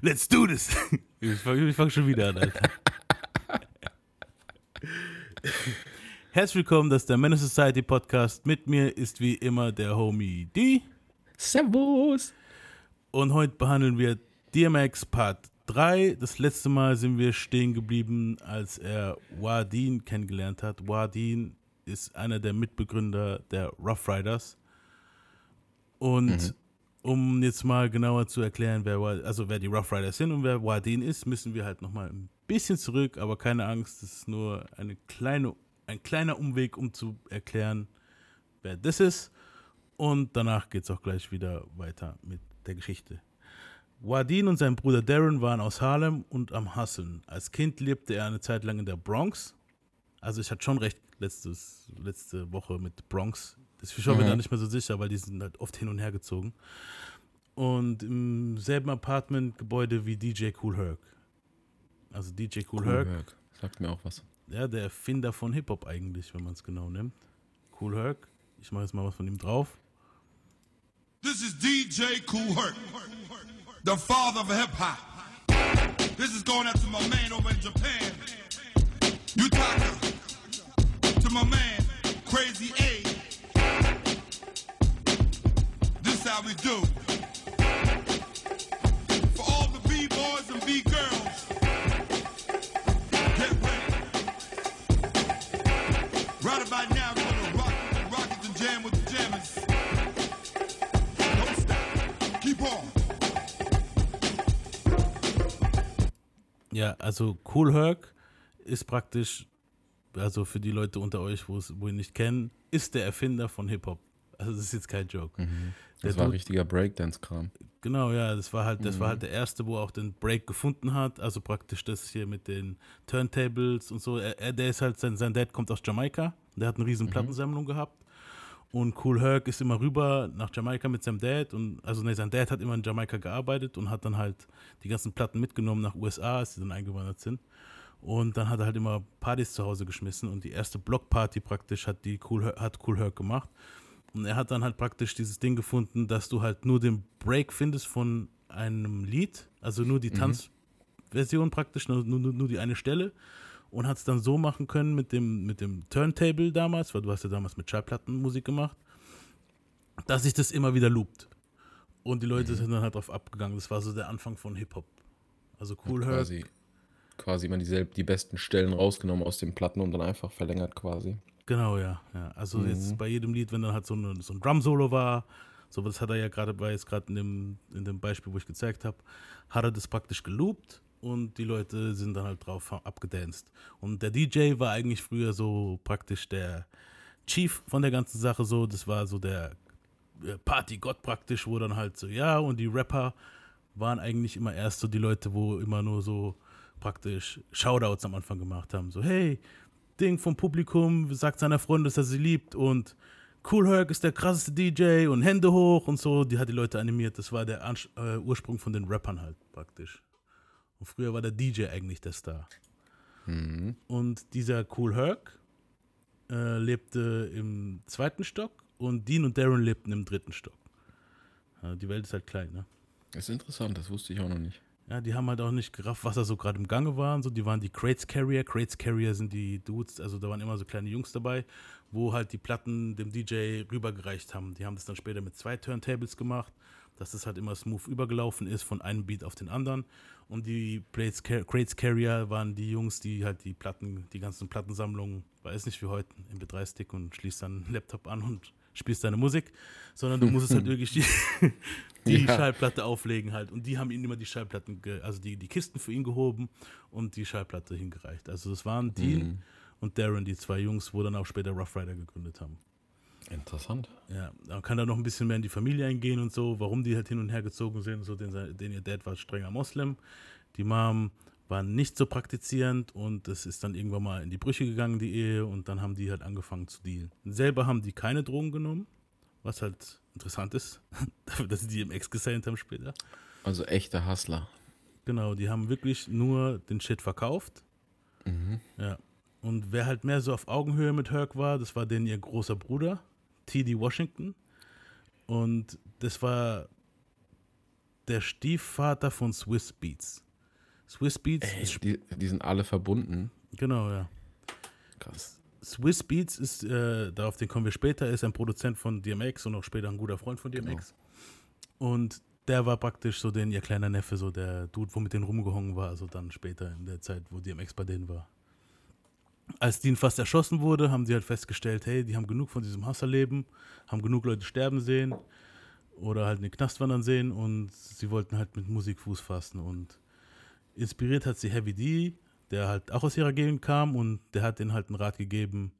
Let's do this. Ich fange fang schon wieder an, Alter. Herzlich willkommen, das ist der Menace Society Podcast. Mit mir ist wie immer der Homie D. Servus. Und heute behandeln wir DMX Part 3. Das letzte Mal sind wir stehen geblieben, als er Wadin kennengelernt hat. Wadin ist einer der Mitbegründer der Rough Riders. Und mhm. Um jetzt mal genauer zu erklären, wer, also wer die Rough Riders sind und wer Wadin ist, müssen wir halt nochmal ein bisschen zurück, aber keine Angst, das ist nur eine kleine, ein kleiner Umweg, um zu erklären, wer das ist. Und danach geht es auch gleich wieder weiter mit der Geschichte. Wadin und sein Bruder Darren waren aus Harlem und am Hustlen. Als Kind lebte er eine Zeit lang in der Bronx. Also ich hatte schon recht letztes, letzte Woche mit Bronx. Das ich schon mhm. da nicht mehr so sicher, weil die sind halt oft hin und her gezogen. Und im selben Apartmentgebäude wie DJ Cool Herc. Also DJ Cool, cool Herc. Herc. Sagt mir auch was. Ja, der Erfinder von Hip-Hop eigentlich, wenn man es genau nimmt. Cool Herc. Ich mache jetzt mal was von ihm drauf. This is DJ Cool Herc, the father of hip-hop. This is going out to my man over in Japan. Utaka. To my man, Crazy A. how we do. For all the B-boys and B-girls, get ready. Right about now, we're gonna rock the rockets and jam with the jammers. Don't stop. Keep on. Ja, also Cool Herc ist praktisch also für die Leute unter euch, wo ihn nicht kennen, ist der Erfinder von Hip-Hop. Also das ist jetzt kein Joke. Mhm. Das war Dude, richtiger Breakdance-Kram. Genau, ja, das war halt, das mhm. war halt der erste, wo er auch den Break gefunden hat. Also praktisch das hier mit den Turntables und so. Er, er der ist halt, sein, sein Dad kommt aus Jamaika. Der hat eine riesen mhm. Plattensammlung gehabt. Und Cool Herc ist immer rüber nach Jamaika mit seinem Dad. Und also ne, sein Dad hat immer in Jamaika gearbeitet und hat dann halt die ganzen Platten mitgenommen nach USA, als sie dann eingewandert sind. Und dann hat er halt immer Partys zu Hause geschmissen und die erste Blockparty praktisch hat die cool, hat cool Herc gemacht. Und er hat dann halt praktisch dieses Ding gefunden, dass du halt nur den Break findest von einem Lied, also nur die mhm. Tanzversion praktisch, nur, nur, nur die eine Stelle. Und hat es dann so machen können mit dem, mit dem Turntable damals, weil du hast ja damals mit Schallplattenmusik gemacht, dass sich das immer wieder loopt. Und die Leute mhm. sind dann halt drauf abgegangen. Das war so der Anfang von Hip-Hop. Also Cool ja, Herc quasi immer dieselben, die besten Stellen rausgenommen aus den Platten und dann einfach verlängert quasi. Genau, ja. ja. Also mhm. jetzt bei jedem Lied, wenn dann halt so, eine, so ein Drum-Solo war, so das hat er ja gerade bei jetzt gerade in dem, in dem Beispiel, wo ich gezeigt habe, hat er das praktisch geloopt und die Leute sind dann halt drauf abgedanced. Und der DJ war eigentlich früher so praktisch der Chief von der ganzen Sache, so, das war so der Partygott praktisch, wo dann halt so, ja, und die Rapper waren eigentlich immer erst so die Leute, wo immer nur so praktisch Shoutouts am Anfang gemacht haben. So, hey, Ding vom Publikum, sagt seiner Freundin, dass er sie liebt und Cool Herc ist der krasseste DJ und Hände hoch und so. Die hat die Leute animiert. Das war der Ansch äh, Ursprung von den Rappern halt praktisch. Und früher war der DJ eigentlich der Star. Mhm. Und dieser Cool Herc äh, lebte im zweiten Stock und Dean und Darren lebten im dritten Stock. Ja, die Welt ist halt klein, ne? Das ist interessant, das wusste ich auch noch nicht. Ja, die haben halt auch nicht gerafft, was da so gerade im Gange war. Und so. Die waren die Crates Carrier. Crates Carrier sind die Dudes, also da waren immer so kleine Jungs dabei, wo halt die Platten dem DJ rübergereicht haben. Die haben das dann später mit zwei Turntables gemacht, dass das halt immer smooth übergelaufen ist von einem Beat auf den anderen. Und die Crates Carrier waren die Jungs, die halt die Platten, die ganzen Plattensammlungen, weiß nicht wie heute, MP3-Stick und schließt dann einen Laptop an und spielst deine Musik, sondern du musst halt wirklich die, die ja. Schallplatte auflegen halt. Und die haben ihm immer die Schallplatten, also die, die Kisten für ihn gehoben und die Schallplatte hingereicht. Also das waren Dean mhm. und Darren, die zwei Jungs, wo dann auch später Rough Rider gegründet haben. Interessant. Ja, man kann da noch ein bisschen mehr in die Familie eingehen und so, warum die halt hin und her gezogen sind. So, den, den ihr Dad war strenger Moslem. Die Mom war nicht so praktizierend und es ist dann irgendwann mal in die Brüche gegangen, die Ehe, und dann haben die halt angefangen zu dealen. Selber haben die keine Drogen genommen, was halt interessant ist, dafür, dass sie die im Ex gesigned haben später. Also echte Hustler. Genau, die haben wirklich nur den Shit verkauft. Mhm. Ja. Und wer halt mehr so auf Augenhöhe mit Herc war, das war denn ihr großer Bruder, T.D. Washington. Und das war der Stiefvater von Swiss Beats. Swiss Beats Ey, ist die, die sind alle verbunden. genau, ja. Krass. Swiss Beats ist, äh, darauf den kommen wir später, ist ein Produzent von DMX und auch später ein guter Freund von DMX. Und der war praktisch so den, ihr kleiner Neffe, so der Dude, wo mit denen rumgehongen war, also dann später in der Zeit, wo DMX bei denen war. Als Dean fast erschossen wurde, haben sie halt festgestellt, hey, die haben genug von diesem Hasserleben, haben genug Leute sterben sehen oder halt in den Knast wandern sehen und sie wollten halt mit Musik Fuß fassen und inspiriert hat sie Heavy D, der halt auch aus ihrer Gegend kam und der hat denen halt einen Rat gegeben,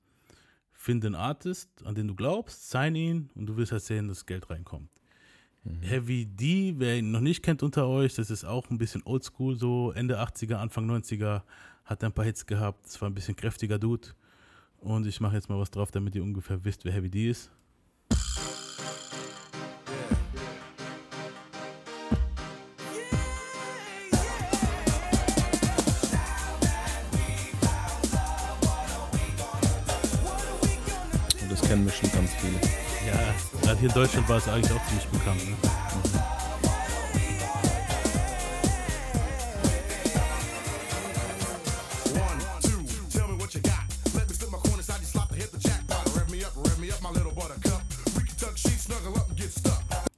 finde einen Artist, an den du glaubst, sign ihn und du wirst halt sehen, dass Geld reinkommt. Heavy D, wer ihn noch nicht kennt unter euch, das ist auch ein bisschen oldschool, so Ende 80er, Anfang 90er, hat ein paar Hits gehabt, das war ein bisschen kräftiger Dude. Und ich mache jetzt mal was drauf, damit ihr ungefähr wisst, wer Heavy D ist. Bestimmt ganz viele. Ja, gerade hier in Deutschland war es eigentlich auch ziemlich bekannt. Ne?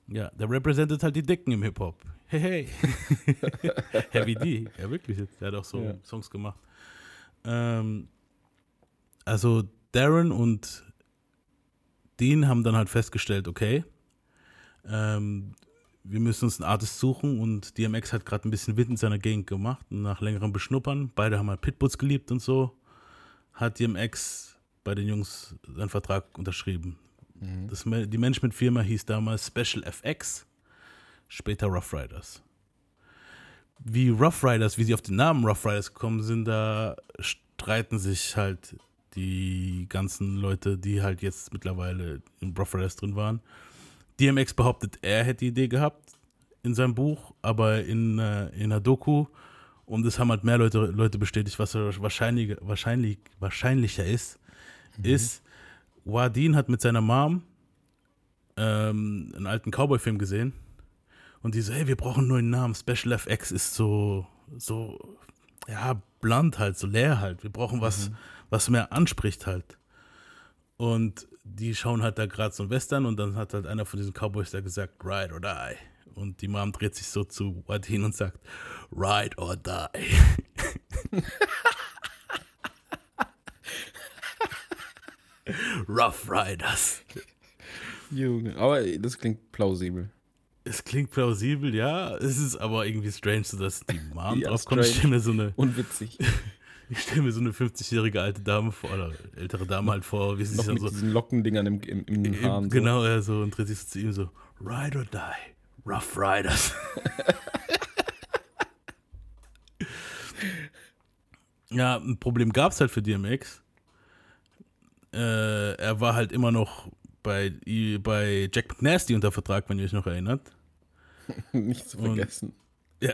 Ja, der repräsentiert halt die Dicken im Hip-Hop. Hey, hey. Heavy D, ja wirklich jetzt. Der hat auch so Ja. Songs gemacht. Ähm, also Darren und Dean haben dann halt festgestellt, okay, ähm, wir müssen uns einen Artist suchen und DMX hat gerade ein bisschen Wind in seiner Gegend gemacht und nach längerem Beschnuppern, beide haben halt Pitbulls geliebt und so, hat DMX bei den Jungs seinen Vertrag unterschrieben. Das, Ma- die Management-Firma hieß damals Special FX, später Rough Riders. Wie Rough Riders, wie sie auf den Namen Rough Riders gekommen sind, da streiten sich halt die ganzen Leute, die halt jetzt mittlerweile in Riders drin waren. DMX behauptet, er hätte die Idee gehabt in seinem Buch, aber in, äh, in einer Doku, und es haben halt mehr Leute, Leute bestätigt, was wahrscheinlich, wahrscheinlich, wahrscheinlicher ist, ist, Wadin hat mit seiner Mom ähm, einen alten Cowboy-Film gesehen und die so, hey, wir brauchen einen neuen Namen. Special FX ist so, so, ja, blunt halt, so leer halt. Wir brauchen was, was mehr anspricht halt. Und die schauen halt da gerade so ein Western und dann hat halt einer von diesen Cowboys da gesagt, ride or die. Und die Mom dreht sich so zu Wadin und sagt, ride or die. Rough Riders. Junge. Aber das klingt plausibel. Es klingt plausibel, ja. Es ist aber irgendwie strange, so dass die Mom Ja, drauf kommt. Ich stelle mir so eine, Und witzig. ich stell mir so eine 50-jährige alte Dame vor, oder ältere Dame halt vor, wie sie Noch sich mit so. diesen Lockendingern im, im, den Eben, Haaren. so. genau, ja, so und dreht sich so zu ihm so, Ride or die, Rough Riders. ja, ein Problem gab es halt für DMX. Äh, er war halt immer noch bei, bei Jack McNasty unter Vertrag, wenn ihr euch noch erinnert. Nicht zu Und- vergessen. Ja.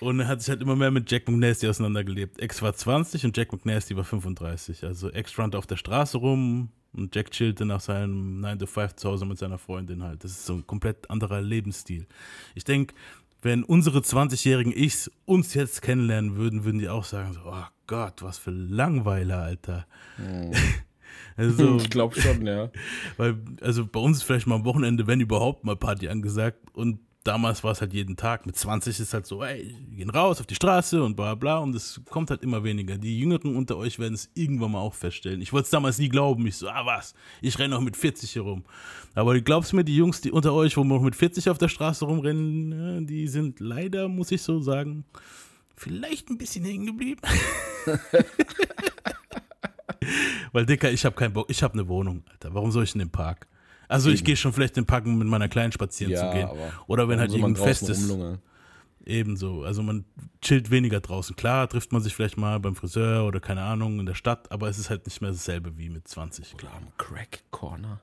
Und er hat sich halt immer mehr mit Jack McNasty auseinandergelebt. X war 20 und Jack McNasty war 35. Also X rannte auf der Straße rum und Jack chillte nach seinem 9 to 5 zu Hause mit seiner Freundin halt. Das ist so ein komplett anderer Lebensstil. Ich denke, wenn unsere 20-jährigen Ichs uns jetzt kennenlernen würden, würden die auch sagen so, oh Gott, was für Langweiler, Alter. also, ich glaube schon, ja. weil, also bei uns ist vielleicht mal am Wochenende, wenn überhaupt, mal Party angesagt. Und damals war es halt jeden Tag. Mit 20 ist halt so, ey, gehen raus auf die Straße und bla bla. Und es kommt halt immer weniger. Die Jüngeren unter euch werden es irgendwann mal auch feststellen. Ich wollte es damals nie glauben. Ich so, ah was, ich renne noch mit 40 hier rum. Aber du glaubst mir, die Jungs, die unter euch, wo noch mit 40 auf der Straße rumrennen, äh, die sind leider, muss ich so sagen, vielleicht ein bisschen hängen geblieben. Weil, Dicker, ich habe keinen Bock. Ich habe eine Wohnung, Alter. Warum soll ich in den Park? Also, ich gehe schon vielleicht den Park, um mit meiner Kleinen spazieren ja, zu gehen. Oder wenn halt irgendein Fest ist. rumlungern? Ebenso. Also, man chillt weniger draußen. Klar, trifft man sich vielleicht mal beim Friseur oder keine Ahnung in der Stadt, aber es ist halt nicht mehr dasselbe wie mit 20. Klar, am Crack Corner.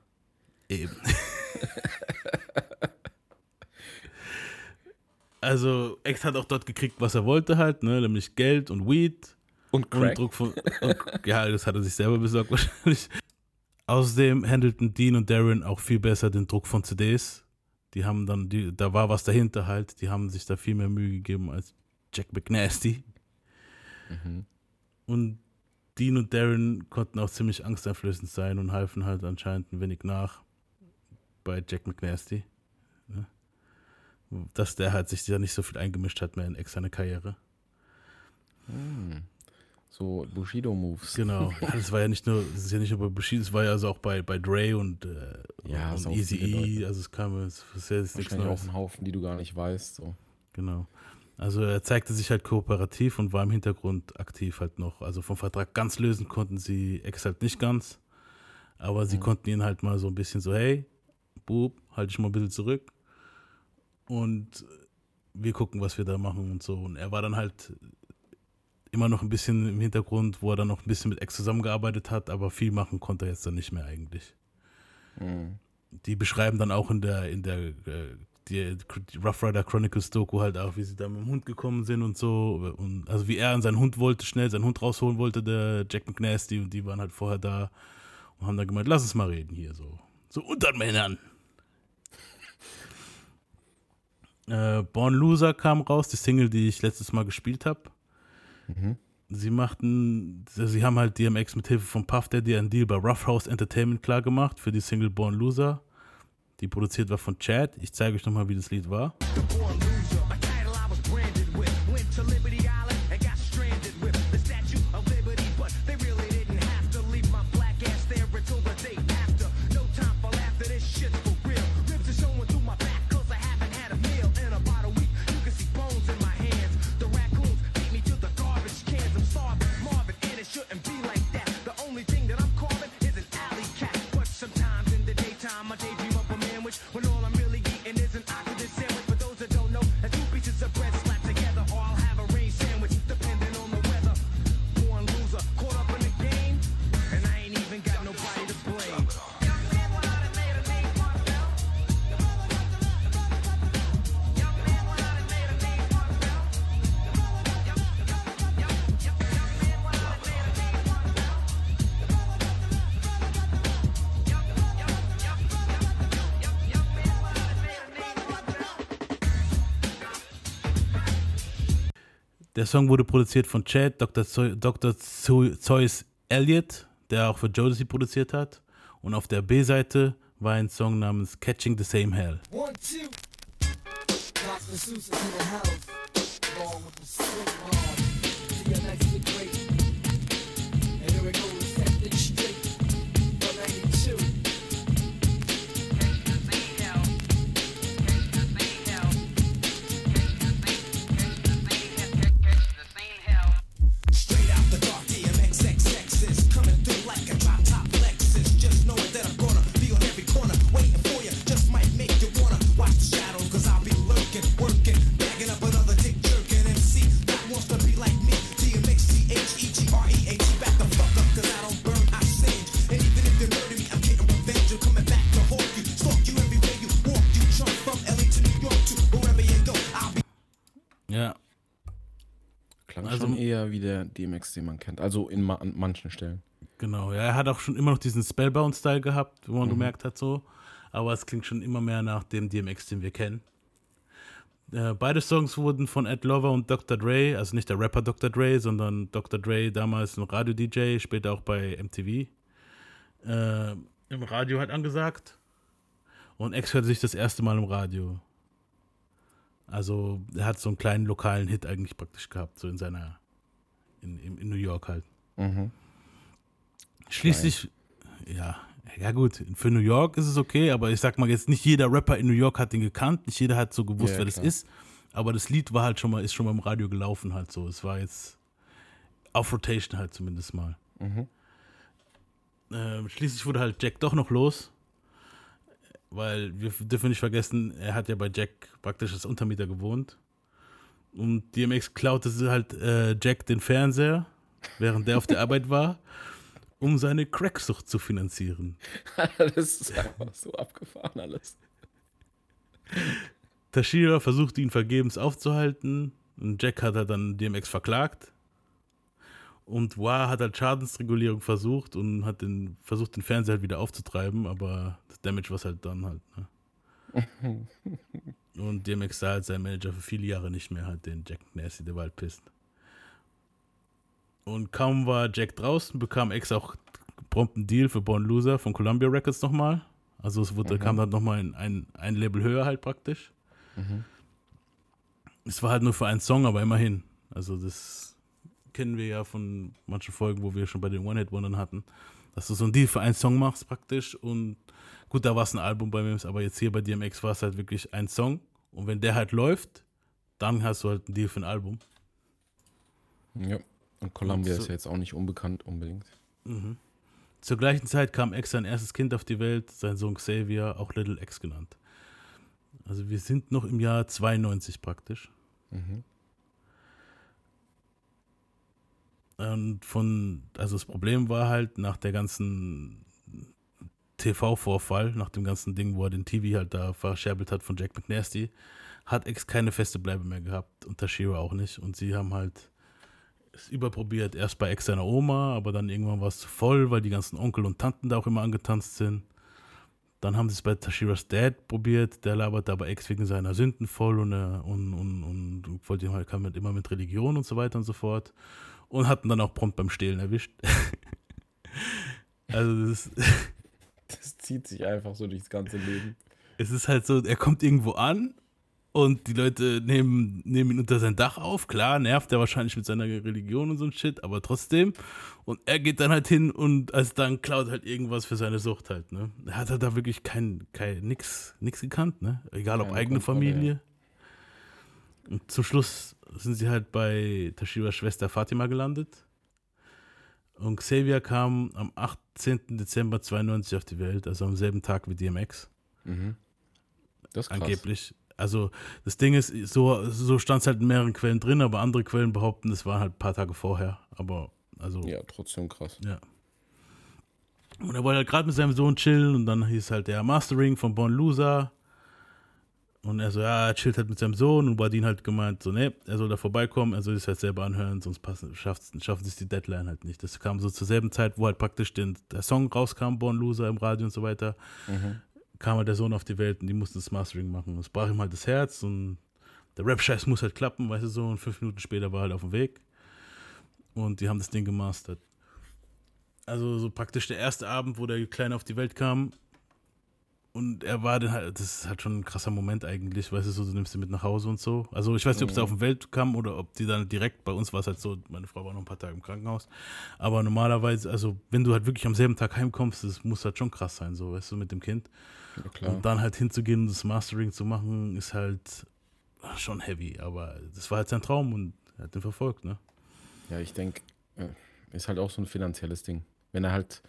Eben. also, Ex hat auch dort gekriegt, was er wollte halt, ne? nämlich Geld und Weed. Und Und Crack. Druck von. Und, ja, das hat er sich selber besorgt wahrscheinlich. Außerdem handelten Dean und Darren auch viel besser den Druck von CDs. Die haben dann, die, da war was dahinter halt, die haben sich da viel mehr Mühe gegeben als Jack McNasty. Mhm. Und Dean und Darren konnten auch ziemlich angsteinflößend sein und halfen halt anscheinend ein wenig nach bei Jack McNasty. Ne? Dass der halt sich ja nicht so viel eingemischt hat mehr in externe Karriere. Hm. So Bushido-Moves. Genau. Ja, das war ja nicht nur, das ist ja nicht nur bei Bushido, es war ja also auch bei, bei Dre und, äh, Ja, und Easy E. Also es kam, es ist ja jetzt nichts Neues. auch ein Haufen, die du gar nicht weißt. So. Genau. Also er zeigte sich halt kooperativ und war im Hintergrund aktiv halt noch. Also vom Vertrag ganz lösen konnten sie Ex halt nicht ganz. Aber sie Mhm. konnten ihn halt mal so ein bisschen so, hey, Bub, halt dich mal ein bisschen zurück. Und wir gucken, was wir da machen und so. Und er war dann halt immer noch ein bisschen im Hintergrund, wo er dann noch ein bisschen mit Ex zusammengearbeitet hat, aber viel machen konnte er jetzt dann nicht mehr eigentlich Mhm. die beschreiben dann auch in der, in der äh, die, Rough Rider Chronicles Doku halt auch, wie sie da mit dem Hund gekommen sind und so. Und also wie er an seinen Hund wollte, schnell seinen Hund rausholen wollte, der Jack McNasty, und die waren halt vorher da und haben dann gemeint, lass uns mal reden hier, so. So unter Männern. Äh, Born Loser kam raus, die Single, die ich letztes Mal gespielt habe. Mhm. Sie machten, sie haben halt DMX mit Hilfe von Puff Daddy einen Deal bei Rough House Entertainment klargemacht für die Single Born Loser. Die produziert war von Chad. Ich zeige euch nochmal, wie das Lied war. Born loser, Der Song wurde produziert von Chad, Dr. Zoe, Dr. Zeus Elliott, der auch für Jodeci produziert hat. Und auf der B-Seite war ein Song namens Catching the Same Hell. One, two. Der DMX, den man kennt. Also in ma an manchen Stellen. genau. Ja, er hat auch schon immer noch diesen Spellbound-Style gehabt, wo man gemerkt hat so. Aber es klingt schon immer mehr nach dem DMX, den wir kennen. Äh, beide Songs wurden von Ed Lover und Dr. Dre, also nicht der Rapper Dr. Dre, sondern Dr. Dre, damals ein Radio-DJ, später auch bei MTV, äh, im Radio halt angesagt. Und X hörte sich das erste Mal im Radio. Also er hat so einen kleinen lokalen Hit eigentlich praktisch gehabt, so in seiner, in, in, in New York halt. Mhm. Schließlich, ja, ja gut, für New York ist es okay, aber ich sag mal jetzt, nicht jeder Rapper in New York hat den gekannt, nicht jeder hat so gewusst, Ja, wer das klar. ist, aber das Lied war halt schon mal, ist schon mal im Radio gelaufen halt so, es war jetzt auf Rotation halt zumindest mal. Mhm. Ähm, schließlich wurde halt Jack doch noch los, weil wir dürfen nicht vergessen, er hat ja bei Jack praktisch als Untermieter gewohnt und DMX klaute halt äh, Jack den Fernseher, während der auf der Arbeit war, um seine Cracksucht zu finanzieren. das ist einfach so abgefahren alles. Tashira versuchte ihn vergebens aufzuhalten und Jack hat er dann DMX verklagt. Und Wah hat halt Schadensregulierung versucht und hat den, versucht, den Fernseher halt wieder aufzutreiben, aber das Damage war halt dann halt. Ne? Und DMX sah halt sein Manager für viele Jahre nicht mehr, halt den Jack Nasty, der war halt pisst. Und kaum war Jack draußen, bekam X auch prompt einen Deal für Born Loser von Columbia Records nochmal. Also es wurde, kam dann nochmal ein, ein, ein Label höher halt praktisch. Es war halt nur für einen Song, aber immerhin. Also das kennen wir ja von manchen Folgen, wo wir schon bei den One-Hit-Wondern hatten, dass du so einen Deal für einen Song machst praktisch und gut, da war es ein Album bei mir, aber jetzt hier bei DMX war es halt wirklich ein Song und wenn der halt läuft, dann hast du halt einen Deal für ein Album. Ja. Und Columbia Und so- ist ja jetzt auch nicht unbekannt unbedingt. Zur gleichen Zeit kam X sein erstes Kind auf die Welt, sein Sohn Xavier, auch Little X genannt. Also wir sind noch im Jahr 92 praktisch. Und von, also das Problem war halt nach der ganzen TV-Vorfall, nach dem ganzen Ding, wo er den TV halt da verscherbelt hat von Jack McNasty, hat X keine feste Bleibe mehr gehabt und Tashira auch nicht. Und sie haben halt es überprobiert, erst bei Ex seiner Oma, aber dann irgendwann war es zu voll, weil die ganzen Onkel und Tanten da auch immer angetanzt sind. Dann haben sie es bei Tashiras Dad probiert, der labert aber Ex wegen seiner Sünden voll und, äh, und, und, und wollte ihm halt kam mit, immer mit Religion und so weiter und so fort. Und hatten dann auch prompt beim Stehlen erwischt. also das ist, zieht sich einfach so durchs ganze Leben. es ist halt so, er kommt irgendwo an und die Leute nehmen, nehmen ihn unter sein Dach auf. Klar, nervt er wahrscheinlich mit seiner Religion und so ein Shit, aber trotzdem. Und er geht dann halt hin und als dann klaut halt irgendwas für seine Sucht halt, ne? Er hat halt da wirklich kein, kein nix, nix gekannt, ne? Egal ob Keine eigene Kontrolle, Familie. Und zum Schluss sind sie halt bei Tashiras Schwester Fatima gelandet. Und Xavier kam am 18. Dezember 92 auf die Welt, also am selben Tag wie DMX Das ist krass. angeblich. Also das Ding ist, so, so stand es halt in mehreren Quellen drin, aber andere Quellen behaupten, es war halt ein paar Tage vorher. Aber also, ja. Ja, trotzdem krass. Und er wollte halt gerade mit seinem Sohn chillen und dann hieß halt der Mastering von Bon Loser. Und er so, ja, er chillt halt mit seinem Sohn und Badin halt gemeint, so, ne, er soll da vorbeikommen, er soll sich halt selber anhören, sonst passen, schafft, schaffen sich die Deadline halt nicht. Das kam so zur selben Zeit, wo halt praktisch den, der Song rauskam, Born Loser im Radio und so weiter. kam halt der Sohn auf die Welt und die mussten das Mastering machen. Und es brach ihm halt das Herz und der Rap-Scheiß muss halt klappen, weißt du so. Und fünf Minuten später war er halt auf dem Weg. Und die haben das Ding gemastert. Also so praktisch der erste Abend, wo der Kleine auf die Welt kam. Und er war dann halt, das ist halt schon ein krasser Moment eigentlich, weißt du, so, du nimmst ihn mit nach Hause und so. Also ich weiß nicht, ob es auf die Welt kam oder ob die dann direkt, bei uns war es halt so, meine Frau war noch ein paar Tage im Krankenhaus. Aber normalerweise, also wenn du halt wirklich am selben Tag heimkommst, das muss halt schon krass sein, so, weißt du, mit dem Kind. Ja, klar. Und dann halt hinzugehen und das Mastering zu machen, ist halt schon heavy. Aber das war halt sein Traum und er hat den verfolgt, ne? Ja, ich denke, ist halt auch so ein finanzielles Ding. Wenn er halt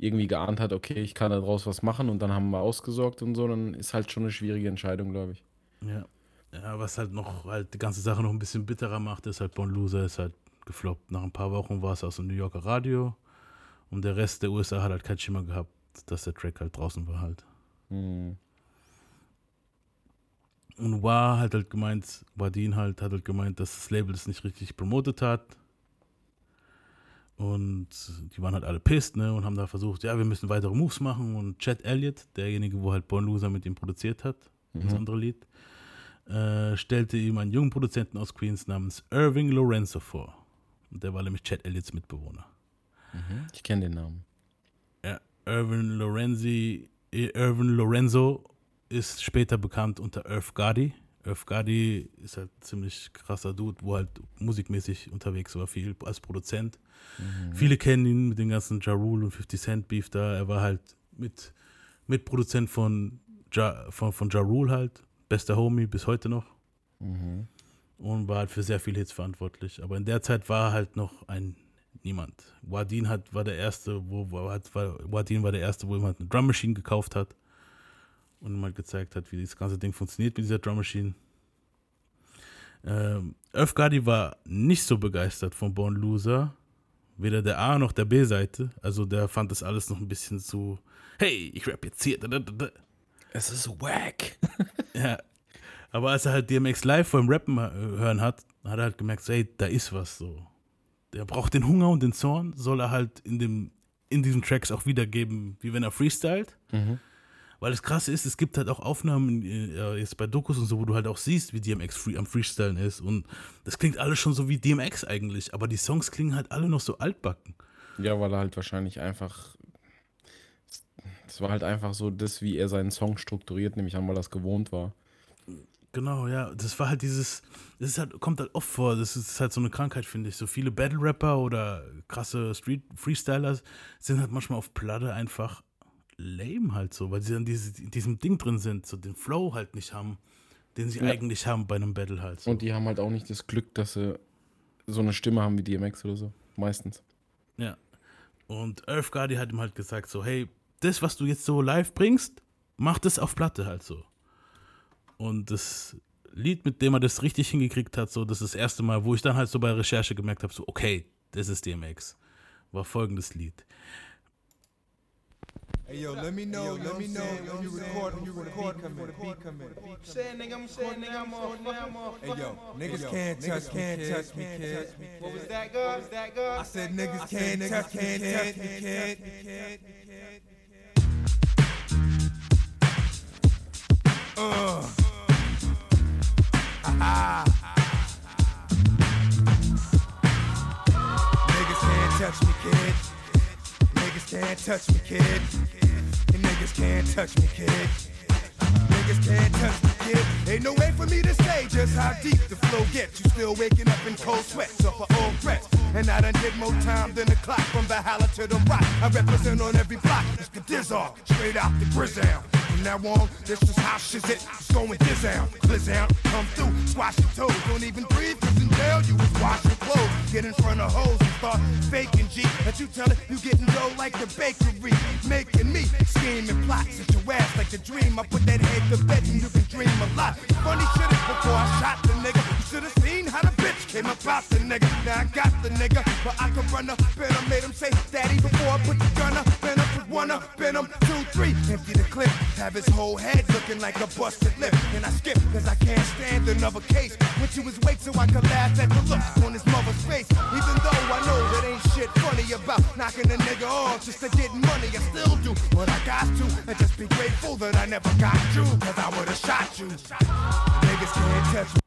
irgendwie geahnt hat, okay, ich kann daraus was machen und dann haben wir ausgesorgt und so, dann ist halt schon eine schwierige Entscheidung, glaube ich. Ja. Ja, was halt noch halt die ganze Sache noch ein bisschen bitterer macht, ist halt Bon Loser ist halt gefloppt. Nach ein paar Wochen war es aus dem New Yorker Radio und der Rest der USA hat halt kein Schimmer gehabt, dass der Track halt draußen war halt. Hm. Und war halt halt gemeint, Wadin halt hat halt gemeint, dass das Label das nicht richtig promotet hat. Und die waren halt alle pissed, ne, und haben da versucht, ja, wir müssen weitere Moves machen. Und Chad Elliott, derjenige, wo halt Born Loser mit ihm produziert hat, das andere Lied, äh, stellte ihm einen jungen Produzenten aus Queens namens Irving Lorenzo vor. Und der war nämlich Chad Elliots Mitbewohner. Ich kenne den Namen. Ja, Irvin Lorenzi, äh, Irvin Lorenzo ist später bekannt unter Irv Gotti. Gotti ist halt ein ziemlich krasser Dude, wo halt musikmäßig unterwegs war, viel als Produzent. Viele kennen ihn mit den ganzen Ja Rule und 50 Cent Beef da. Er war halt mit Mitproduzent von Ja, von, von ja Rule halt, bester Homie bis heute noch. Und war halt für sehr viele Hits verantwortlich. Aber in der Zeit war er halt noch ein Niemand. Wadin hat, war der erste, wo, wo hat, war, Wadin war der erste, wo jemand eine Drum Machine gekauft hat und halt gezeigt hat, wie das ganze Ding funktioniert mit dieser Drum Machine. Ähm, Gotti war nicht so begeistert von Born Loser, weder der A noch der B-Seite. Also der fand das alles noch ein bisschen zu, hey, ich rap jetzt hier. Es ist wack. Ja. Aber als er halt DMX live vor dem Rappen äh, hören hat, hat er halt gemerkt, so, ey, da ist was so. Der braucht den Hunger und den Zorn, soll er halt in, dem, in diesen Tracks auch wiedergeben, wie wenn er freestylt. Weil das Krasse ist, es gibt halt auch Aufnahmen äh, jetzt bei Dokus und so, wo du halt auch siehst, wie DMX free, am Freestylen ist. Und das klingt alles schon so wie DMX eigentlich, aber die Songs klingen halt alle noch so altbacken. Ja, weil er halt wahrscheinlich einfach. Es war halt einfach so das, wie er seinen Song strukturiert, nämlich an, weil er es gewohnt war. Genau, ja. Das war halt dieses, das halt, kommt halt oft vor, das ist halt so eine Krankheit, finde ich. So viele Battle-Rapper oder krasse Street-Freestyler sind halt manchmal auf Platte einfach lame halt so, weil sie dann diese, in diesem Ding drin sind, so den Flow halt nicht haben, den sie Ja. eigentlich haben bei einem Battle halt. So. Und die haben halt auch nicht das Glück, dass sie so eine Stimme haben wie DMX oder so. Meistens. Ja. Und Earth Guardi hat ihm halt gesagt, so, hey, das, was du jetzt so live bringst, mach das auf Platte halt so. Und das Lied, mit dem er das richtig hingekriegt hat, so, das ist das erste Mal, wo ich dann halt so bei Recherche gemerkt habe, so, okay, das ist DMX. War folgendes Lied. Hey yo, let me know, let me know when you record, when you record, come in, beat come in. Saying nigga, I'm saying nigga, I'm off, nigga, I'm off. Hey yo, niggas can't touch, can't touch me, kid. What was that, God? What was that, God? I said niggas can't touch, can't touch me, kid. Uh. Ha Niggas can't touch me, kid. Niggas can't touch me, kid. Niggas can't touch me, kid. Niggas can't touch me, kid. Ain't no way for me to say just how deep the flow gets. You still waking up in cold sweats off of old threats. And I done did more time than the clock from Valhalla to the rock. I represent on every block. It's the Dizzark, straight out the Grizzam. Now on, this is how shit it. It's going Dizzam, Blizzam, come through, squash your toes. Don't even breathe, cause in jail you was washing clothes. Get in front of hoes and start faking G. That you tell it, you getting dough like the bakery. Making me scheme and plot, sit your ass like a dream. I put that head to bed and you can dream a lot. Funny shit is before I shot the nigga. You should have seen how the bitch came about the nigga. Now I got the nigga, but I could run up in him. Made him say daddy before I put the gun up. With one up, been him two, three. Empty the clip, have his whole head looking like a busted lip. And I skip, cause I can't stand another case. When she was wait so I could laugh at the look on his mother's face. Even though I know that ain't shit funny about knocking a nigga off just to get money, I still do what I got to. And just be grateful that I never got you, cause I would've shot you. Niggas can't touch me.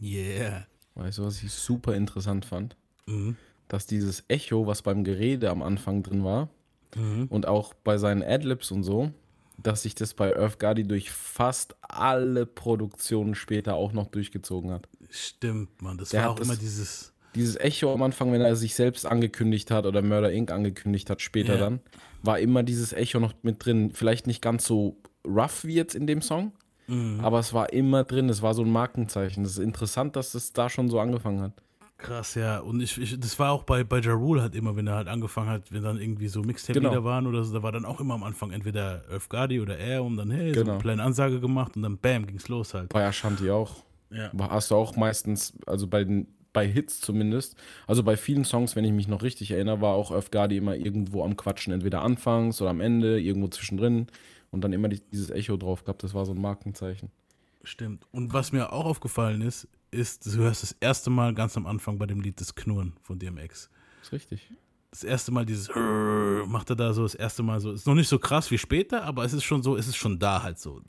Yeah. Weißt du, was ich super interessant fand? Mhm. Dass dieses Echo, was beim Gerede am Anfang drin war und auch bei seinen Adlibs und so, dass sich das bei Earth Guardi durch fast alle Produktionen später auch noch durchgezogen hat. Stimmt, Mann. Das Der war auch immer dieses. Dieses Echo am Anfang, wenn er sich selbst angekündigt hat oder Murder Inc. angekündigt hat, später Ja. dann, war immer dieses Echo noch mit drin. Vielleicht nicht ganz so rough wie jetzt in dem Song, Mhm. aber es war immer drin. Es war so ein Markenzeichen. Das ist interessant, dass es da schon so angefangen hat. Krass, ja. Und ich, ich das war auch bei, bei Ja Rule halt immer, wenn er halt angefangen hat, wenn dann irgendwie so Mixtape-Lieder Genau. waren oder so, da war dann auch immer am Anfang entweder Guardi oder er und dann, hey, so Genau. eine kleine Ansage gemacht und dann bam, ging's los halt. Bei Ashanti auch. Ja. Hast du auch meistens, also bei den bei Hits zumindest, also bei vielen Songs, wenn ich mich noch richtig erinnere, war auch Guardi immer irgendwo am Quatschen, entweder anfangs oder am Ende, irgendwo zwischendrin und dann immer die, dieses Echo drauf gehabt, das war so ein Markenzeichen. Stimmt. Und was mir auch aufgefallen ist, ist, du hörst das erste Mal ganz am Anfang bei dem Lied das Knurren von DMX. Ist richtig. Das erste Mal dieses macht er da so das erste Mal so. Ist noch nicht so krass wie später, aber es ist schon so, es ist schon da halt so.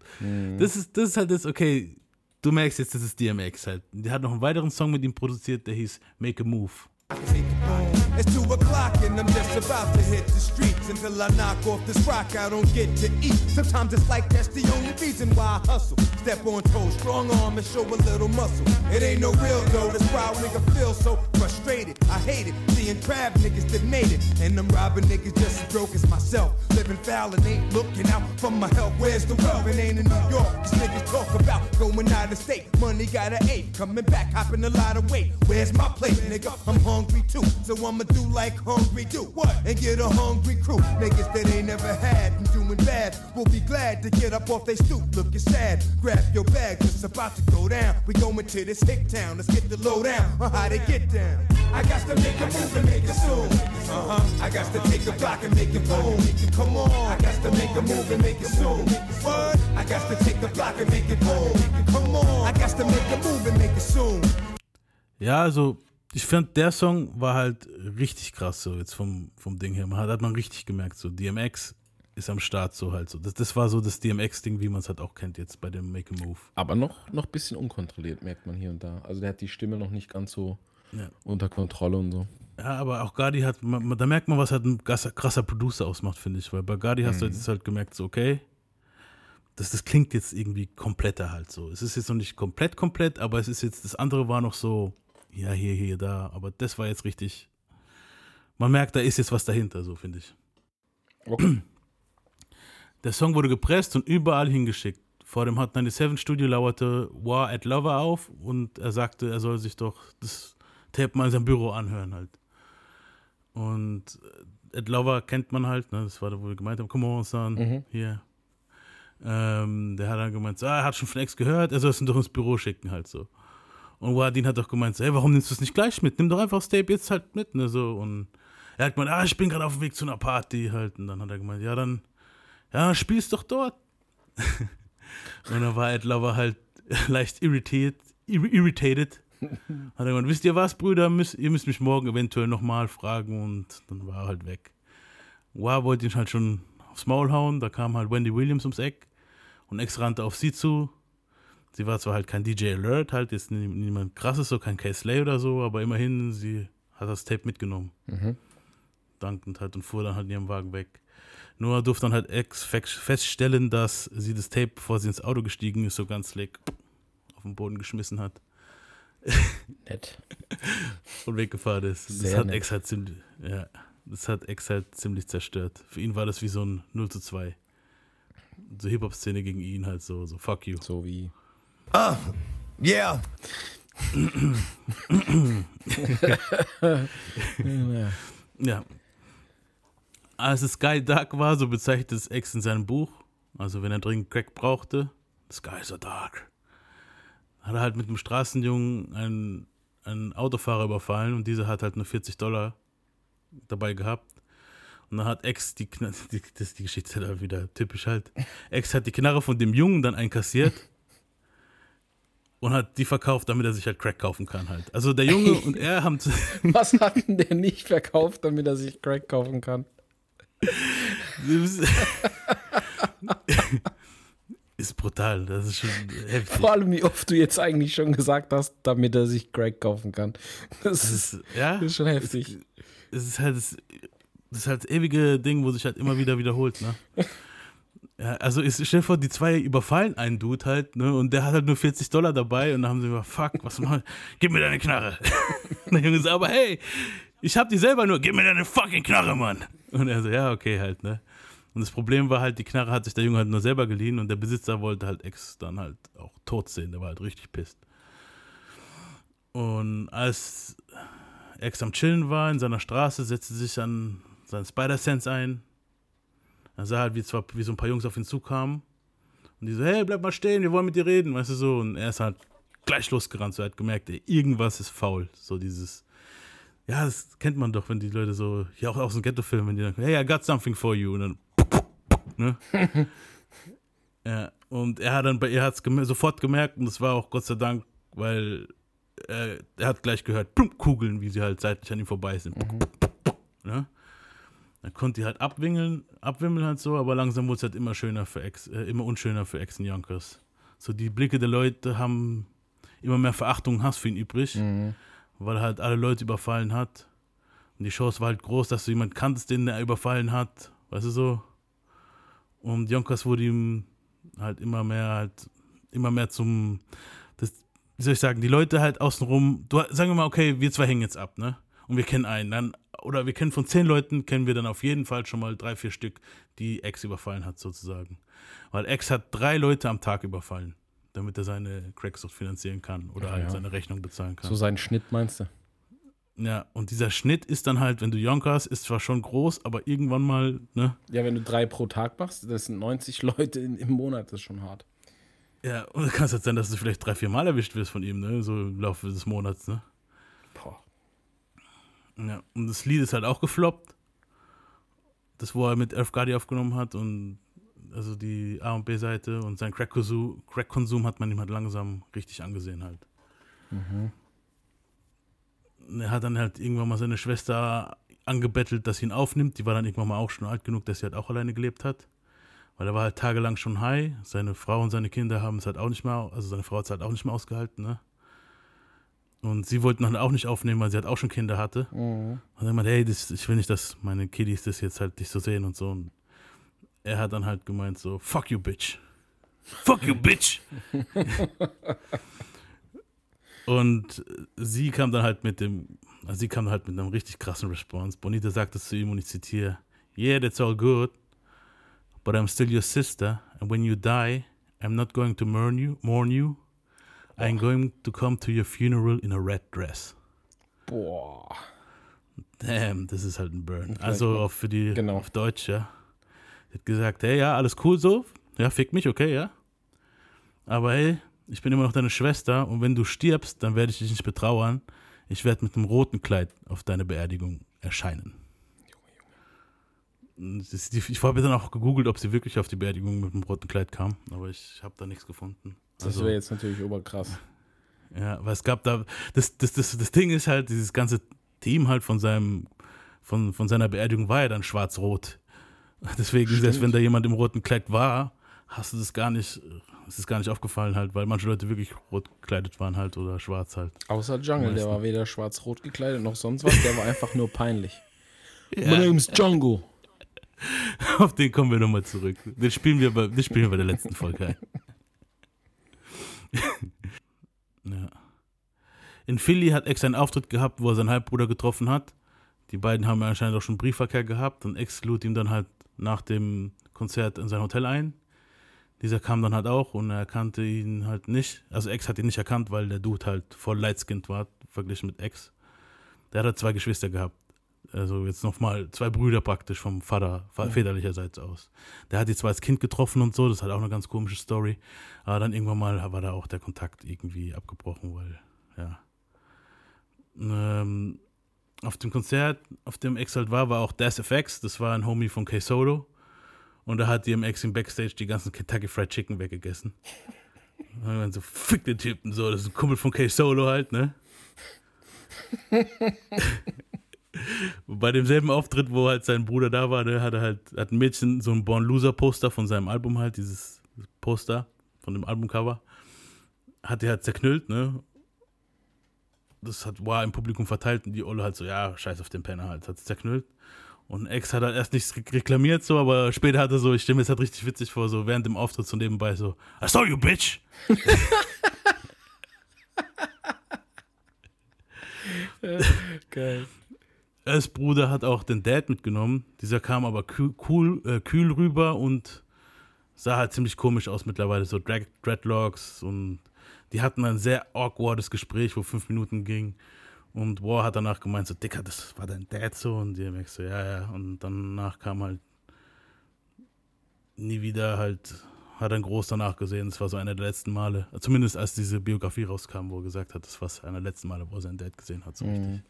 Das ist, das ist halt das, okay, du merkst jetzt, das ist DMX halt. Der hat noch einen weiteren Song mit ihm produziert, der hieß Make a Move. It's two o'clock and I'm just about to hit the streets until I knock off this rock. I don't get to eat. Sometimes it's like that's the only reason why I hustle. Step on toes, strong arm and show a little muscle. It ain't no real though. This proud nigga feel so frustrated. I hate it seeing crab niggas that made it, and I'm robbing niggas just as broke as myself. Living foul and ain't looking out for my health. Where's the wealth? It ain't in New York. These niggas talk about going out of state. Money got an eight, coming back, hopping a lot of weight. Where's my plate, nigga? I'm hungry too, so I'ma do like hungry do. What? And get a hungry crew. Niggas that ain't never had and doing bad will be glad to get up off they stoop, looking sad. Grab your bag, it's about to go down. We going to this hick town. Let's get the low down on how they get down. I got to make a move and make it soon. Uh huh. I got to take a block and make it boom. Come on. I got to make a move and make it soon. What? I got to take a block and make it boom. Come on. I got to make a move and make it soon. Ja, also ich fand, der Song war halt richtig krass, so jetzt vom, vom Ding her. Man hat, hat man richtig gemerkt, so DMX ist am Start so halt so. Das, das war so das DMX-Ding, wie man es halt auch kennt jetzt bei dem Make a Move. Aber noch, noch ein bisschen unkontrolliert, merkt man hier und da. Also der hat die Stimme noch nicht ganz so Ja. unter Kontrolle und so. Ja, aber auch Gardi hat, man, da merkt man, was halt ein krasser, Producer ausmacht, finde ich. Weil bei Gardi hast du jetzt halt gemerkt, so, okay, das, das klingt jetzt irgendwie kompletter halt so. Es ist jetzt noch nicht komplett komplett, aber es ist jetzt, das andere war noch so, ja, hier, hier, da. Aber das war jetzt richtig, man merkt, da ist jetzt was dahinter, so finde ich. Okay. Der Song wurde gepresst und überall hingeschickt. Vor dem Hot 97 Studio lauerte War at Lover auf und er sagte, er soll sich doch das Tape mal in seinem Büro anhören halt. Und äh, At Lover kennt man halt, ne? das war da, wo wir gemeint haben, come on, son, Mhm. hier. Ähm, der hat dann gemeint, so, ah, er hat schon von Ex gehört, er soll es doch ins Büro schicken halt so. Und Wadin hat doch gemeint, ey, warum nimmst du es nicht gleich mit? Nimm doch einfach das Tape jetzt halt mit, ne, so. Und er hat gemeint, ah, ich bin gerade auf dem Weg zu einer Party halt. Und dann hat er gemeint, ja, dann, ja, dann spielst doch dort. und dann war Ed Lover halt leicht irritiert, irri- irritated. Hat er gemeint, wisst ihr was, Brüder, müsst, ihr müsst mich morgen eventuell nochmal fragen und dann war er halt weg. Wow wollte ihn halt schon aufs Maul hauen, da kam halt Wendy Williams ums Eck und Ex rannte auf sie zu. Sie war zwar halt kein DJ Alert, halt jetzt nie- niemand krasses, so kein K-Slay oder so, aber immerhin, sie hat das Tape mitgenommen. Dankend halt und fuhr dann halt in ihrem Wagen weg. Nur durfte dann halt Ex fe- feststellen, dass sie das Tape, bevor sie ins Auto gestiegen ist, so ganz slick auf den Boden geschmissen hat Nett. und weggefahren ist. Das Sehr hat nett. Ex halt ziemlich, ja, das hat Ex halt ziemlich zerstört. Für ihn war das wie so ein 0 zu 2. So Hip-Hop-Szene gegen ihn halt so, so fuck you. So wie. Yeah. Ja. Als es Sky Dark war, so bezeichnet es Ex in seinem Buch, also wenn er dringend Crack brauchte, Sky so dark, hat er halt mit einem Straßenjungen einen, einen Autofahrer überfallen und dieser hat halt nur 40 Dollar dabei gehabt. Und dann hat Ex die, Kna- die, das ist die Geschichte da wieder typisch halt. Ex hat die Knarre von dem Jungen dann einkassiert und hat die verkauft, damit er sich halt Crack kaufen kann halt. Also der Junge und er haben Was hat denn der nicht verkauft, damit er sich Crack kaufen kann? ist brutal, das ist schon heftig. Vor allem, wie oft du jetzt eigentlich schon gesagt hast, damit er sich Crack kaufen kann. Das Das ist, ja, ist schon heftig. es ist halt das, das ist halt das ewige Ding, wo sich halt immer wieder wiederholt, ne? Ja, also ist, stell dir vor, die zwei überfallen einen Dude halt, ne? Und der hat halt nur 40 Dollar dabei und dann haben sie gesagt, fuck, was machen Gib mir deine Knarre. der Junge so, aber hey, ich hab die selber nur, gib mir deine fucking Knarre, Mann. Und er so, ja, okay, halt, ne? Und das Problem war halt, die Knarre hat sich der Junge halt nur selber geliehen und der Besitzer wollte halt Ex dann halt auch tot sehen, der war halt richtig pisst. Und als Ex am Chillen war in seiner Straße, setzte sich an seinen Spider-Sense ein. Er sah halt, wie, zwar, wie so ein paar Jungs auf ihn zukamen. Und die so, hey, bleib mal stehen, wir wollen mit dir reden, weißt du so. Und er ist halt gleich losgerannt, so er hat gemerkt, ey, irgendwas ist faul. So dieses, ja, das kennt man doch, wenn die Leute so, ja auch aus dem Ghetto-Film, wenn die dann, hey, I got something for you. Und dann, ne? ja, und er hat dann bei ihr hat's gemer sofort gemerkt, und das war auch Gott sei Dank, weil äh, er hat gleich gehört, Kugeln, wie sie halt seitlich an ihm vorbei sind. Ne? Dann konnte die halt abwingeln, abwimmeln halt so, aber langsam wurde es halt immer schöner für Ex, äh, immer unschöner für Ex und Yonkers. So die Blicke der Leute haben immer mehr Verachtung und Hass für ihn übrig, weil er halt alle Leute überfallen hat. Und die Chance war halt groß, dass du jemanden kanntest, den er überfallen hat, weißt du so. Und Yonkers wurde ihm halt immer mehr halt, immer mehr zum, das, wie soll ich sagen, die Leute halt außenrum, du, sagen wir mal, okay, wir zwei hängen jetzt ab, ne? Und wir kennen einen, dann, oder wir kennen von zehn Leuten, kennen wir dann auf jeden Fall schon mal drei, vier Stück, die Ex überfallen hat, sozusagen. Weil Ex hat drei Leute am Tag überfallen, damit er seine Cracksucht finanzieren kann oder halt ja. seine Rechnung bezahlen kann. So sein Schnitt meinst du? ja, und dieser Schnitt ist dann halt, wenn du Yonkers, ist zwar schon groß, aber irgendwann mal, ne? Ja, wenn du drei pro Tag machst, das sind 90 Leute in, im Monat, das ist schon hart. Ja, und kann es halt sein, dass du vielleicht drei, vier Mal erwischt wirst von ihm, ne? So im Laufe des Monats, ne? Boah. Ja, und das Lied ist halt auch gefloppt. Das, wo er mit Elf Gardi aufgenommen hat und also die A- und B-Seite und sein Crack-Konsum Crack hat man ihm halt langsam richtig angesehen halt. Und Er hat dann halt irgendwann mal seine Schwester angebettelt, dass sie ihn aufnimmt. Die war dann irgendwann mal auch schon alt genug, dass sie halt auch alleine gelebt hat. Weil er war halt tagelang schon high. Seine Frau und seine Kinder haben es halt auch nicht mehr, also seine Frau hat es halt auch nicht mehr ausgehalten, ne? Und sie wollten dann auch nicht aufnehmen, weil sie halt auch schon Kinder hatte. Und dann meinte, hey, das, ich will nicht, dass meine Kiddies das jetzt halt nicht so sehen und so. Und er hat dann halt gemeint so, fuck you, bitch. Fuck you, bitch. und sie kam dann halt mit dem, also sie kam halt mit einem richtig krassen Response. Bonita sagte zu ihm und ich zitiere, yeah, that's all good, but I'm still your sister and when you die, I'm not going to mourn you, mourn you. I'm going to come to your funeral in a red dress. Boah. Damn, das ist halt ein Burn. Also auch für die Genau. auf Deutsch, ja. Sie hat gesagt, hey, ja, alles cool so. Ja, fick mich, okay, ja. Aber hey, ich bin immer noch deine Schwester und wenn du stirbst, dann werde ich dich nicht betrauern. Ich werde mit einem roten Kleid auf deine Beerdigung erscheinen. Das- die- Ich habe dann auch gegoogelt, ob sie wirklich auf die Beerdigung mit einem roten Kleid kam, aber ich habe da nichts gefunden. Das Also- wäre jetzt natürlich oberkrass. ja, weil es gab da, das, das, das, das Ding ist halt, dieses ganze Team halt von seinem, von, von seiner Beerdigung war ja dann schwarz-rot. Deswegen, selbst wenn da jemand im roten Kleid war, hast du das gar nicht, es ist gar nicht aufgefallen halt, weil manche Leute wirklich rot gekleidet waren halt oder schwarz halt. Außer Jungle, der war weder schwarz-rot gekleidet noch sonst was, der war einfach nur peinlich. My Ja, name's Django. auf den kommen wir nochmal zurück. Den spielen wir bei, den spielen wir bei der letzten Folge ein. ja. In Philly hat Ex einen Auftritt gehabt, wo er seinen Halbbruder getroffen hat. Die beiden haben anscheinend auch schon Briefverkehr gehabt und Ex lud ihm dann halt nach dem Konzert in sein Hotel ein. Dieser kam dann halt auch und er erkannte ihn halt nicht. Also Ex hat ihn nicht erkannt, weil der Dude halt voll lightskinned war, verglichen mit Ex. Der hat halt zwei Geschwister gehabt. Also jetzt nochmal zwei Brüder praktisch vom Vater, va- väterlicherseits aus. Der hat die zwar als Kind getroffen und so, das ist halt auch eine ganz komische Story. Aber dann irgendwann mal war da auch der Kontakt irgendwie abgebrochen, weil, ja. Ähm, auf dem Konzert, auf dem Ex halt war, war auch Das FX, das war ein Homie von K-Solo. Und da hat DMX im Backstage die ganzen Kentucky Fried Chicken weggegessen. Und dann so, fick den Typen, so, das ist ein Kumpel von K-Solo halt, ne? Bei demselben Auftritt, wo halt sein Bruder da war, ne, hat er halt, hat ein Mädchen so ein Born Loser Poster von seinem Album halt, dieses Poster von dem Albumcover, hat er halt zerknüllt, ne? Das hat war im Publikum verteilt und die Olle halt so, ja, scheiß auf den Penner halt, hat es zerknüllt. Und Ex hat halt erst nichts re- reklamiert, so, aber später hat er so, ich stelle mir das halt richtig witzig vor, so während dem Auftritt so nebenbei so, I saw you, bitch! Geil. Els Bruder hat auch den Dad mitgenommen. Dieser kam aber kühl, cool, äh, kühl rüber und sah halt ziemlich komisch aus mittlerweile. So Drag Dreadlocks und die hatten ein sehr awkwardes Gespräch, wo fünf Minuten ging. Und War hat danach gemeint, so, Dicker, das war dein Dad so. Und die merkst so, ja, ja. Und danach kam halt nie wieder halt, hat er groß danach gesehen. Das war so einer der letzten Male, zumindest als diese Biografie rauskam, wo er gesagt hat, das war einer der letzten Male, wo er seinen Dad gesehen hat, so richtig.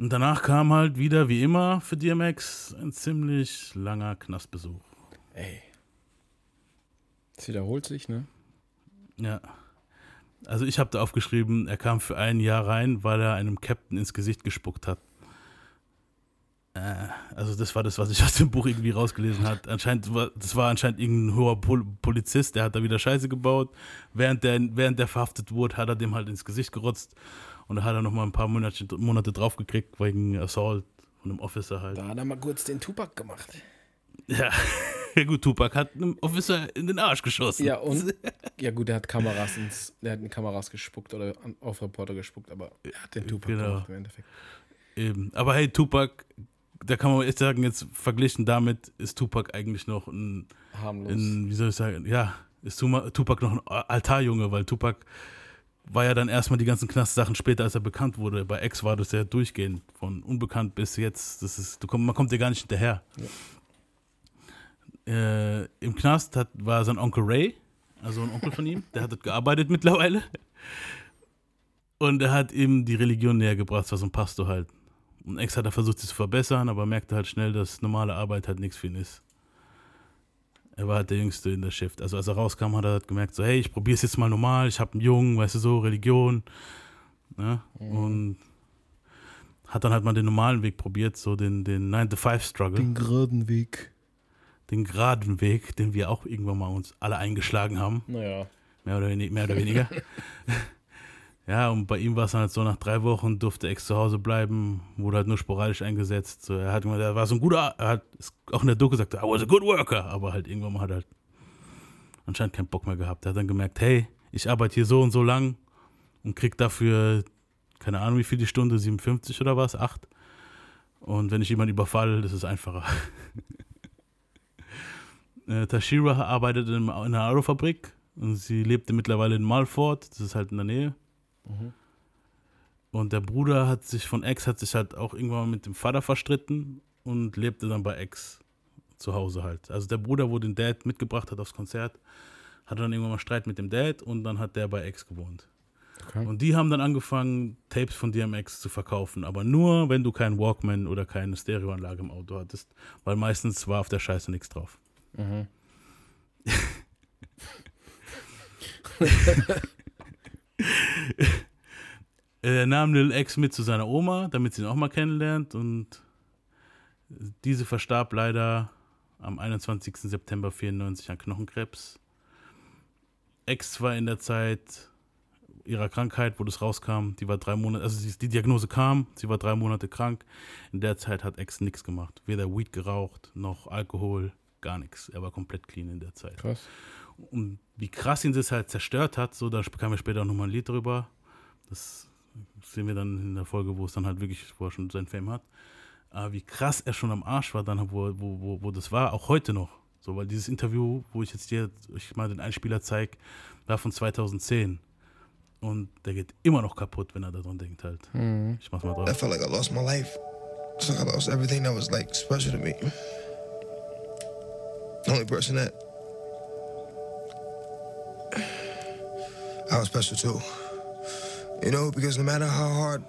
Und danach kam halt wieder, wie immer, für DMX ein ziemlich langer Knastbesuch. Ey. Es wiederholt sich, ne? Ja. Also ich habe da aufgeschrieben, er kam für ein Jahr rein, weil er einem Captain ins Gesicht gespuckt hat. Äh, also das war das, was ich aus dem Buch irgendwie rausgelesen hat. Anscheinend war, das war anscheinend irgendein hoher Pol Polizist, der hat da wieder Scheiße gebaut. Während der, während der verhaftet wurde, hat er dem halt ins Gesicht gerotzt. Und da hat er noch mal ein paar Monate, Monate draufgekriegt wegen Assault von einem Officer halt. Da hat er mal kurz den Tupac gemacht. Ja. ja gut, Tupac hat einem Officer in den Arsch geschossen. Ja, und? Ja, gut, der hat Kameras ins, der hat in Kameras gespuckt oder auf Reporter gespuckt, aber er hat den Tupac Genau. gemacht im Endeffekt. Eben. Aber hey, Tupac, da kann man echt sagen, jetzt verglichen damit ist Tupac eigentlich noch ein, Harmlos. ein wie soll ich sagen, ja, ist Tupac noch ein Altarjunge, weil Tupac war ja dann erstmal die ganzen Knastsachen später, als er bekannt wurde. Bei Ex war das ja durchgehend, von unbekannt bis jetzt. Das ist, komm, man kommt ja gar nicht hinterher. Äh, Im Knast hat, war sein Onkel Ray, also ein Onkel von ihm, der hat dort gearbeitet mittlerweile. Und er hat ihm die Religion näher gebracht, so ein Pastor halt. Und Ex hat er versucht, sie zu verbessern, aber merkte halt schnell, dass normale Arbeit halt nichts für ihn ist. Er war halt der Jüngste in der Shift. Also als er rauskam, hat er halt gemerkt, so, hey, ich probiere es jetzt mal normal, ich habe einen Jungen, weißt du so, Religion. Ne? Und hat dann halt mal den normalen Weg probiert, so den, den 9-to-5-Struggle, den, geraden Weg. geraden Weg, den wir auch irgendwann mal uns alle eingeschlagen haben, Naja. mehr oder, wenig, mehr oder weniger. ja, und bei ihm war es dann halt so, nach drei Wochen durfte Ex zu Hause bleiben, wurde halt nur sporadisch eingesetzt. So, er hat er war so ein guter, er hat auch in der Doku gesagt, I was a good worker, aber halt irgendwann mal hat er halt anscheinend keinen Bock mehr gehabt. Er hat dann gemerkt, hey, ich arbeite hier so und so lang und krieg dafür, keine Ahnung wie viel die Stunde, 57 oder was, 8. Und wenn ich jemanden überfalle, das ist einfacher. äh, Tashira arbeitet in einer Autofabrik und sie lebte mittlerweile in Malford, das ist halt in der Nähe. Und der Bruder hat sich von Ex hat sich halt auch irgendwann mal mit dem Vater verstritten und lebte dann bei Ex zu Hause halt. Also der Bruder, wo den Dad mitgebracht hat aufs Konzert, hatte dann irgendwann mal Streit mit dem Dad und dann hat der bei Ex gewohnt. Okay. Und die haben dann angefangen, Tapes von DMX zu verkaufen, aber nur, wenn du keinen Walkman oder keine Stereoanlage im Auto hattest, weil meistens war auf der Scheiße nichts drauf. Er nahm Lil X mit zu seiner Oma, damit sie ihn auch mal kennenlernt und diese verstarb leider am 21. September 94 an Knochenkrebs. X war in der Zeit ihrer Krankheit, wo das rauskam, die war drei Monate, also die Diagnose kam, sie war drei Monate krank. In der Zeit hat X nichts gemacht. Weder Weed geraucht, noch Alkohol, gar nichts. Er war komplett clean in der Zeit. Krass. Und wie krass ihn das halt zerstört hat, so, da bekam er später auch nochmal ein Lied drüber. Das sehen wir dann in der Folge, wo es dann halt wirklich, wo er schon sein Fame hat. Aber wie krass er schon am Arsch war, dann, wo, wo, wo, wo das war, auch heute noch. So, weil dieses Interview, wo ich jetzt dir ich mal den Einspieler zeige, war von 2010. Und der geht immer noch kaputt, wenn er daran denkt halt. Ich mach's mal I drauf. felt like I lost my life. Like I lost everything that was like special to me. The only person that I was special too. You know, because no matter how hard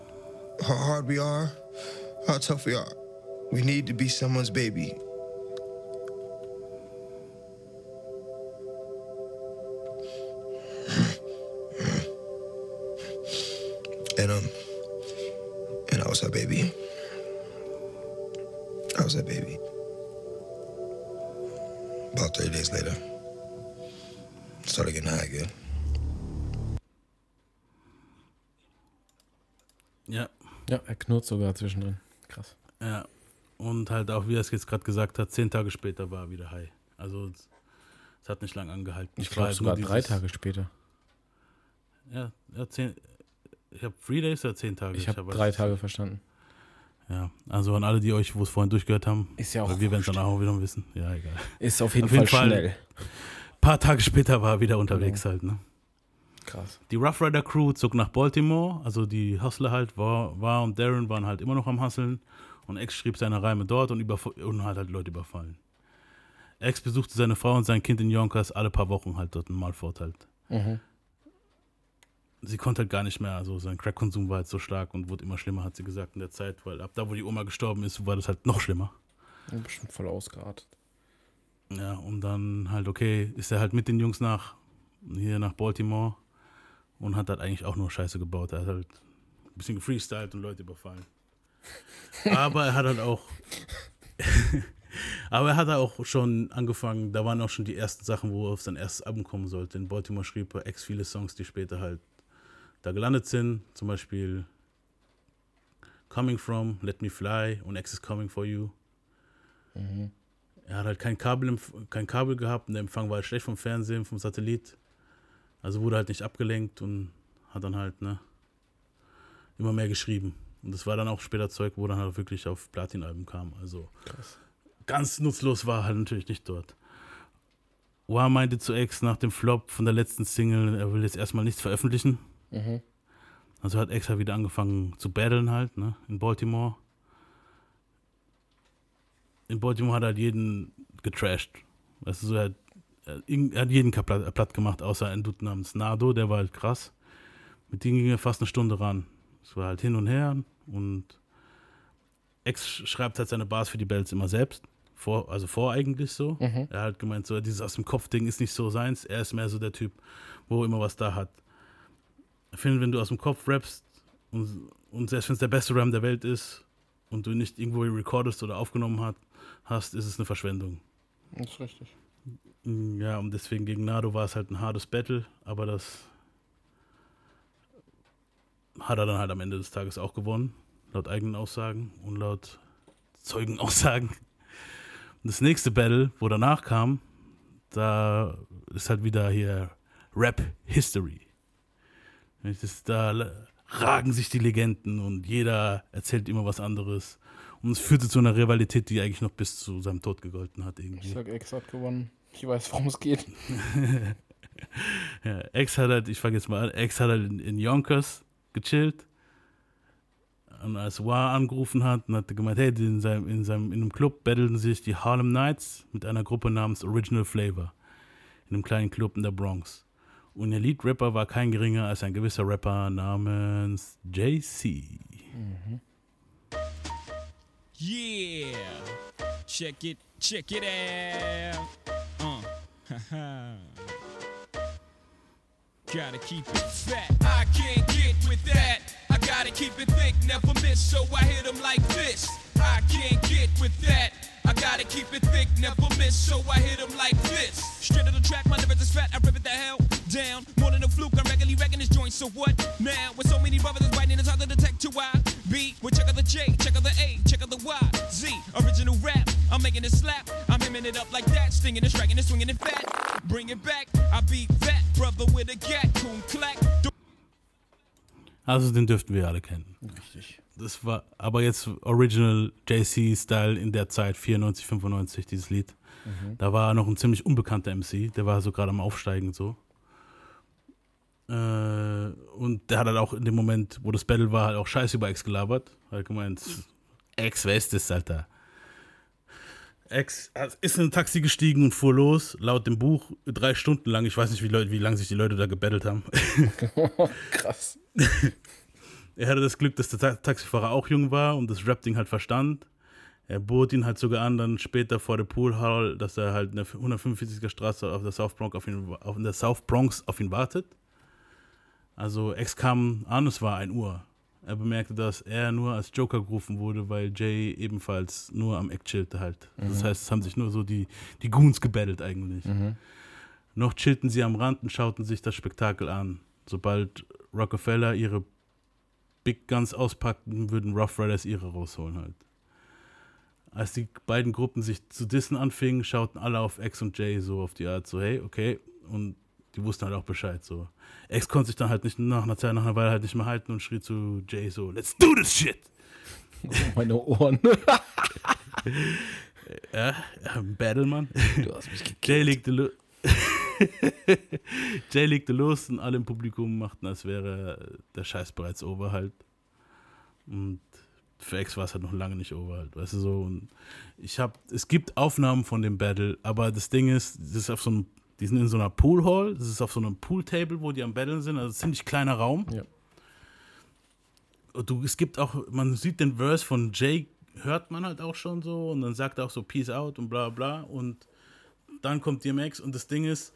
how hard we are, how tough we are, we need to be someone's baby. And um and I was her baby. I was her baby. About 30 days later, started getting high again. Knurrt sogar zwischendrin. Krass. Ja, und halt auch, wie er es jetzt gerade gesagt hat, zehn Tage später war er wieder high. Also es hat nicht lange angehalten. Ich glaube halt sogar nur drei dieses- Tage später. Ja, ja zehn, ich habe Three Days oder zehn Tage? Ich habe hab drei was- Tage verstanden. Ja, also an alle, die euch, wo es vorhin durchgehört haben. Ist ja auch wir werden es dann auch wieder wissen. Ja, egal. Ist auf jeden, Auf jeden Fall, Fall. schnell. Ein paar Tage später war er wieder unterwegs halt, ne? Krass. Die Rough Rider Crew zog nach Baltimore, also die Hustler halt, war, war und Darren waren halt immer noch am Hustlen und X schrieb seine Reime dort und, und hat halt Leute überfallen. X besuchte seine Frau und sein Kind in Yonkers alle paar Wochen halt dort in Malford halt. Mhm. Sie konnte halt gar nicht mehr, also sein Crack-Konsum war halt so stark und wurde immer schlimmer, hat sie gesagt in der Zeit, weil ab da, wo die Oma gestorben ist, war das halt noch schlimmer. Ja, Bestimmt voll ausgeartet. Ja, und dann halt, okay, ist er halt mit den Jungs nach, hier nach Baltimore und hat halt eigentlich auch nur Scheiße gebaut. Er hat halt ein bisschen gefreestylt und Leute überfallen. Aber er hat halt auch, aber er hat auch schon angefangen, da waren auch schon die ersten Sachen, wo er auf sein erstes Album kommen sollte. In Baltimore schrieb er ex viele Songs, die später halt da gelandet sind. Zum Beispiel Coming From, Let Me Fly und X is Coming For You. Er hat halt kein Kabel, kein Kabel gehabt und der Empfang war halt schlecht vom Fernsehen, vom Satellit. Also wurde halt nicht abgelenkt und hat dann halt, ne, immer mehr geschrieben. Und das war dann auch später Zeug, wo dann halt wirklich auf Platin-Alben kam. Also ganz nutzlos war er halt natürlich nicht dort. Wa meinte zu X nach dem Flop von der letzten Single, er will jetzt erstmal nichts veröffentlichen. Also hat X halt wieder angefangen zu battlen halt, ne, in Baltimore. In Baltimore hat er halt jeden getrashed. Weißt du, so, er, hat, er, hat jeden kaputt, platt gemacht, außer ein Dude namens Nardo, der war halt krass. Mit dem ging er fast eine Stunde ran. Es war halt hin und her und Ex schreibt halt seine Bars für die Bells immer selbst. Vor, also vor eigentlich so. Er hat halt gemeint, so dieses aus dem Kopf-Ding ist nicht so seins. Er ist mehr so der Typ, wo immer was da hat. Ich finde, wenn du aus dem Kopf rappst, Und, und selbst wenn es der beste Ram der Welt ist und du nicht irgendwo recordest oder aufgenommen hat, hast, ist es eine Verschwendung. Das ist richtig. Ja, und deswegen gegen Nado war es halt ein hartes Battle, aber das hat er dann halt am Ende des Tages auch gewonnen, laut eigenen Aussagen und laut Zeugenaussagen. Und das nächste Battle, wo danach kam, da ist halt wieder hier Rap History. Da ragen sich die Legenden und jeder erzählt immer was anderes. Und es führte zu einer Rivalität, die eigentlich noch bis zu seinem Tod gegolten hat. Irgendwie. Ich sag, Ex hat gewonnen. Ich weiß, worum es geht. Ja, Ex hat halt, ich fange jetzt mal an, Ex hat halt in, in Yonkers gechillt. Und als War angerufen hat und hat gemeint, hey, in seinem, in seinem in einem Club battleten sich die Harlem Knights mit einer Gruppe namens Original Flavor. In einem kleinen Club in der Bronx. Und ihr Lead-Rapper war kein geringer als ein gewisser Rapper namens JC. Yeah. Check it, check it out. Gotta keep it fat. I can't get with that. I gotta keep it thick, never miss, so I hit 'em like this. I can't get with that. I gotta keep it thick, never miss, so I hit 'em like this. Straight to the track, my lyrics is fat, I rip it the hell down. More than a fluke, I'm regularly wrecking this joint, so what now? With so many brothers biting, it's hard to detect who Be. Well, check out the J, check out the A, check out the Y, Z. Original rap, I'm making it slap. I'm hemming it up like that, stinging and striking and swinging it fat. Bring it back, I be that brother with a gat, coon clack. Also den dürften wir alle kennen. Richtig. Das war aber jetzt Original JC-Style in der Zeit, 94, 95, dieses Lied. Da war er noch ein ziemlich unbekannter MC, der war so gerade am Aufsteigen so. Äh, und der hat halt auch in dem Moment, wo das Battle war, halt auch Scheiß über Ex gelabert. Hat gemeint, Ex, wer ist das, Alter? Ex ist in ein Taxi gestiegen und fuhr los, laut dem Buch, drei Stunden lang. Ich weiß nicht, wie, Leute, wie lange sich die Leute da gebettelt haben. Krass. Er hatte das Glück, dass der Ta Taxifahrer auch jung war und das Rap-Ding halt verstand. Er bot ihn halt sogar an, dann später vor der Pool Hall, dass er halt in der 145er Straße auf der South Bronx auf ihn, auf in der South Bronx auf ihn wartet. Also Ex kam an, es war 1 Uhr. Er bemerkte, dass er nur als Joker gerufen wurde, weil Jay ebenfalls nur am Eck chillte halt. Das heißt, es haben sich nur so die, die Goons gebettelt eigentlich. Noch chillten sie am Rand und schauten sich das Spektakel an. Sobald Rockefeller ihre Big Guns auspackten, würden Rough Riders ihre rausholen halt. Als die beiden Gruppen sich zu dissen anfingen, schauten alle auf X und Jay so auf die Art so, hey, okay. Und die wussten halt auch Bescheid so. X konnte sich dann halt nicht nach einer Zeit, nach einer Weile halt nicht mehr halten und schrie zu Jay so, let's do this shit! Meine Ohren. Ja, ja Battle, Mann. Du hast mich gekillt. Jay legte, lo Jay legte los und alle im Publikum machten, als wäre der Scheiß bereits over halt. Und für X war es halt noch lange nicht over halt, weißt du so. Und ich hab, es gibt Aufnahmen von dem Battle, aber das Ding ist, das ist auf so einem, die sind in so einer Pool Hall, das ist auf so einem Pool-Table, wo die am Battlen sind, also ziemlich kleiner Raum. Ja. Und du, es gibt auch, man sieht den Verse von Jay, hört man halt auch schon so und dann sagt er auch so Peace out und bla bla und dann kommt DMX und das Ding ist,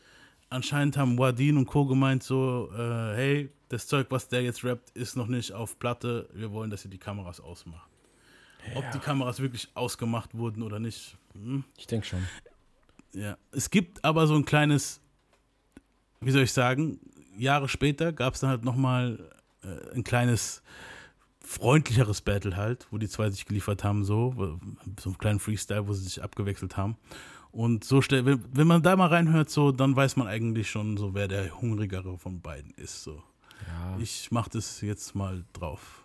anscheinend haben Wadin und Co. gemeint so, äh, hey, das Zeug, was der jetzt rappt, ist noch nicht auf Platte, wir wollen, dass ihr die Kameras ausmacht. Ob die Kameras wirklich ausgemacht wurden oder nicht, hm? Ich denke schon. Ja, es gibt aber so ein kleines, wie soll ich sagen, Jahre später gab es dann halt nochmal äh, ein kleines freundlicheres Battle halt, wo die zwei sich geliefert haben, so, so einen kleinen Freestyle, wo sie sich abgewechselt haben. Und so stell, wenn, wenn man da mal reinhört, so, dann weiß man eigentlich schon so, wer der hungrigere von beiden ist. So. Ja. Ich mach das jetzt mal drauf.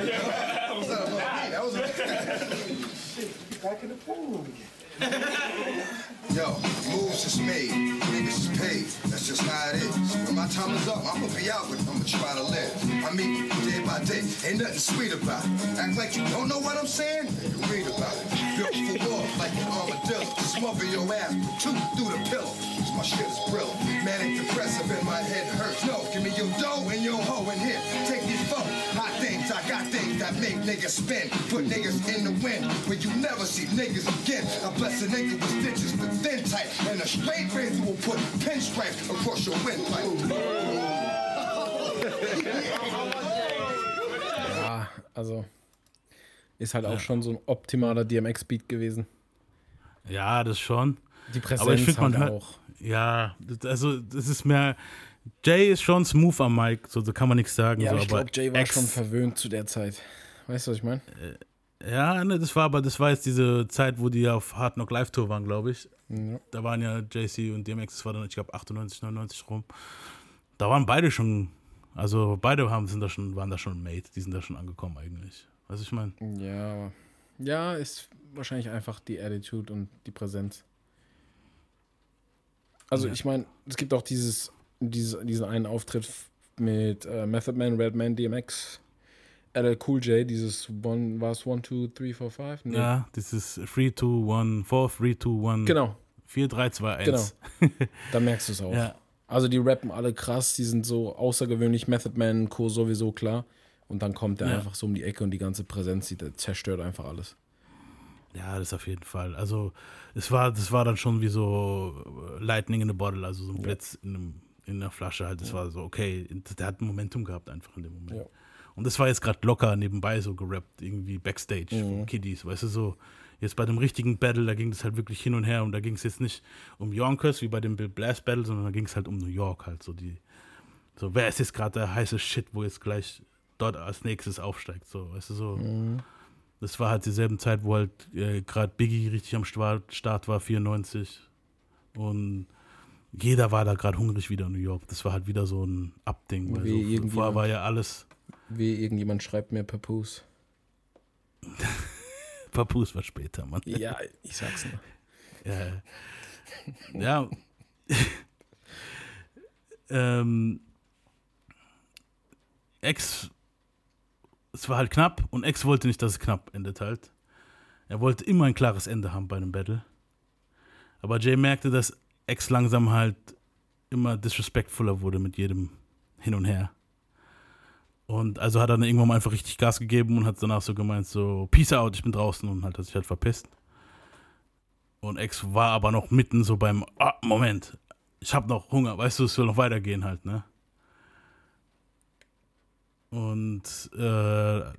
it's me. That was Back in the pool room again. Yo, moves is made, niggas is paid. That's just how it is. When my time is up, I'ma be out with, I'ma try to live. I mean, day by day, ain't nothing sweet about it. Act like you don't know what I'm saying? You read about it. Built for war, like an armadillo. Smother your ass, two through the pillow. 'Cause my shit is brillo. Manic depressive and my head hurts. No, give me your dough and your hoe in here. Take I got things that make niggas spin. Put niggas in the wind where you never see niggas again. I bless a nigga with stitches, the thin type. And a straight razor will put pinstripes across your windpipe. Ja, also ist halt auch schon so ein optimaler DMX-Beat gewesen. Ja, das schon. Die Präsenz Aber ich finde, man halt hört, auch. ja, also das ist mehr, Jay ist schon smooth am Mic, so da kann man nichts sagen. Ja, so, ich glaube, Jay war X- schon verwöhnt zu der Zeit. Weißt du, was ich meine? Ja, ne, das war aber, das war jetzt diese Zeit, wo die auf Hard Knock Live Tour waren, glaube ich. Ja. Da waren ja JC und DMX, das war dann, ich glaube, 98, 99 rum. Da waren beide schon, also beide haben, sind da schon, waren da schon made, die sind da schon angekommen eigentlich. Weißt du, ich meine? Ja, ja, ist wahrscheinlich einfach die Attitude und die Präsenz. Also Ja. ich meine, es gibt auch dieses, dieses, diesen einen Auftritt mit äh, Method Man, Redman, DMX, LL Cool J, dieses One, war es 1, 2, 3, 4, 5? Nee. Ja, ist 3, 2, 1, 4, 3, 2, 1, Genau, 4, 3, 2, 1. genau. Da merkst du es auch. Ja. Also die rappen alle krass, die sind so außergewöhnlich, Method Man, Co. sowieso klar. Und dann kommt der Ja. einfach so um die Ecke und die ganze Präsenz, die zerstört einfach alles. Ja, das auf jeden Fall. Also es war, das war dann schon wie so äh, Lightning in a Bottle, also so ein Blitz in, einem, in einer Flasche halt. Das war so, okay, der hat Momentum gehabt einfach in dem Moment. Ja. Und das war jetzt gerade locker nebenbei so gerappt, irgendwie Backstage, Mhm. Kiddies, weißt du, so. Jetzt bei dem richtigen Battle, da ging es halt wirklich hin und her und da ging es jetzt nicht um Yonkers wie bei dem Bill Blast Battle, sondern da ging es halt um New York halt, so die, so wer ist jetzt gerade der heiße Shit, wo jetzt gleich dort als nächstes aufsteigt, so, weißt du, so. Mhm. Das war halt dieselben Zeit, wo halt äh, gerade Biggie richtig am Sta- Start war, 94. Und jeder war da gerade hungrig wieder in New York. Das war halt wieder so ein Abding. Wie so, vorher war ja alles, Wie irgendjemand schreibt mir Papoose. Papoose war später, Mann. Ja, ich sag's nur. Ja. ja. ähm, Ex, es war halt knapp und Ex wollte nicht, dass es knapp endet halt. Er wollte immer ein klares Ende haben bei einem Battle. Aber Jay merkte, dass Ex langsam halt immer disrespectfuller wurde mit jedem Hin und Her. Und also hat er dann irgendwann mal einfach richtig Gas gegeben und hat danach so gemeint, so, Peace out, ich bin draußen und hat sich halt verpisst. Und Ex war aber noch mitten so beim, ah, Moment, ich hab noch Hunger, weißt du, es soll noch weitergehen halt, ne? Und äh,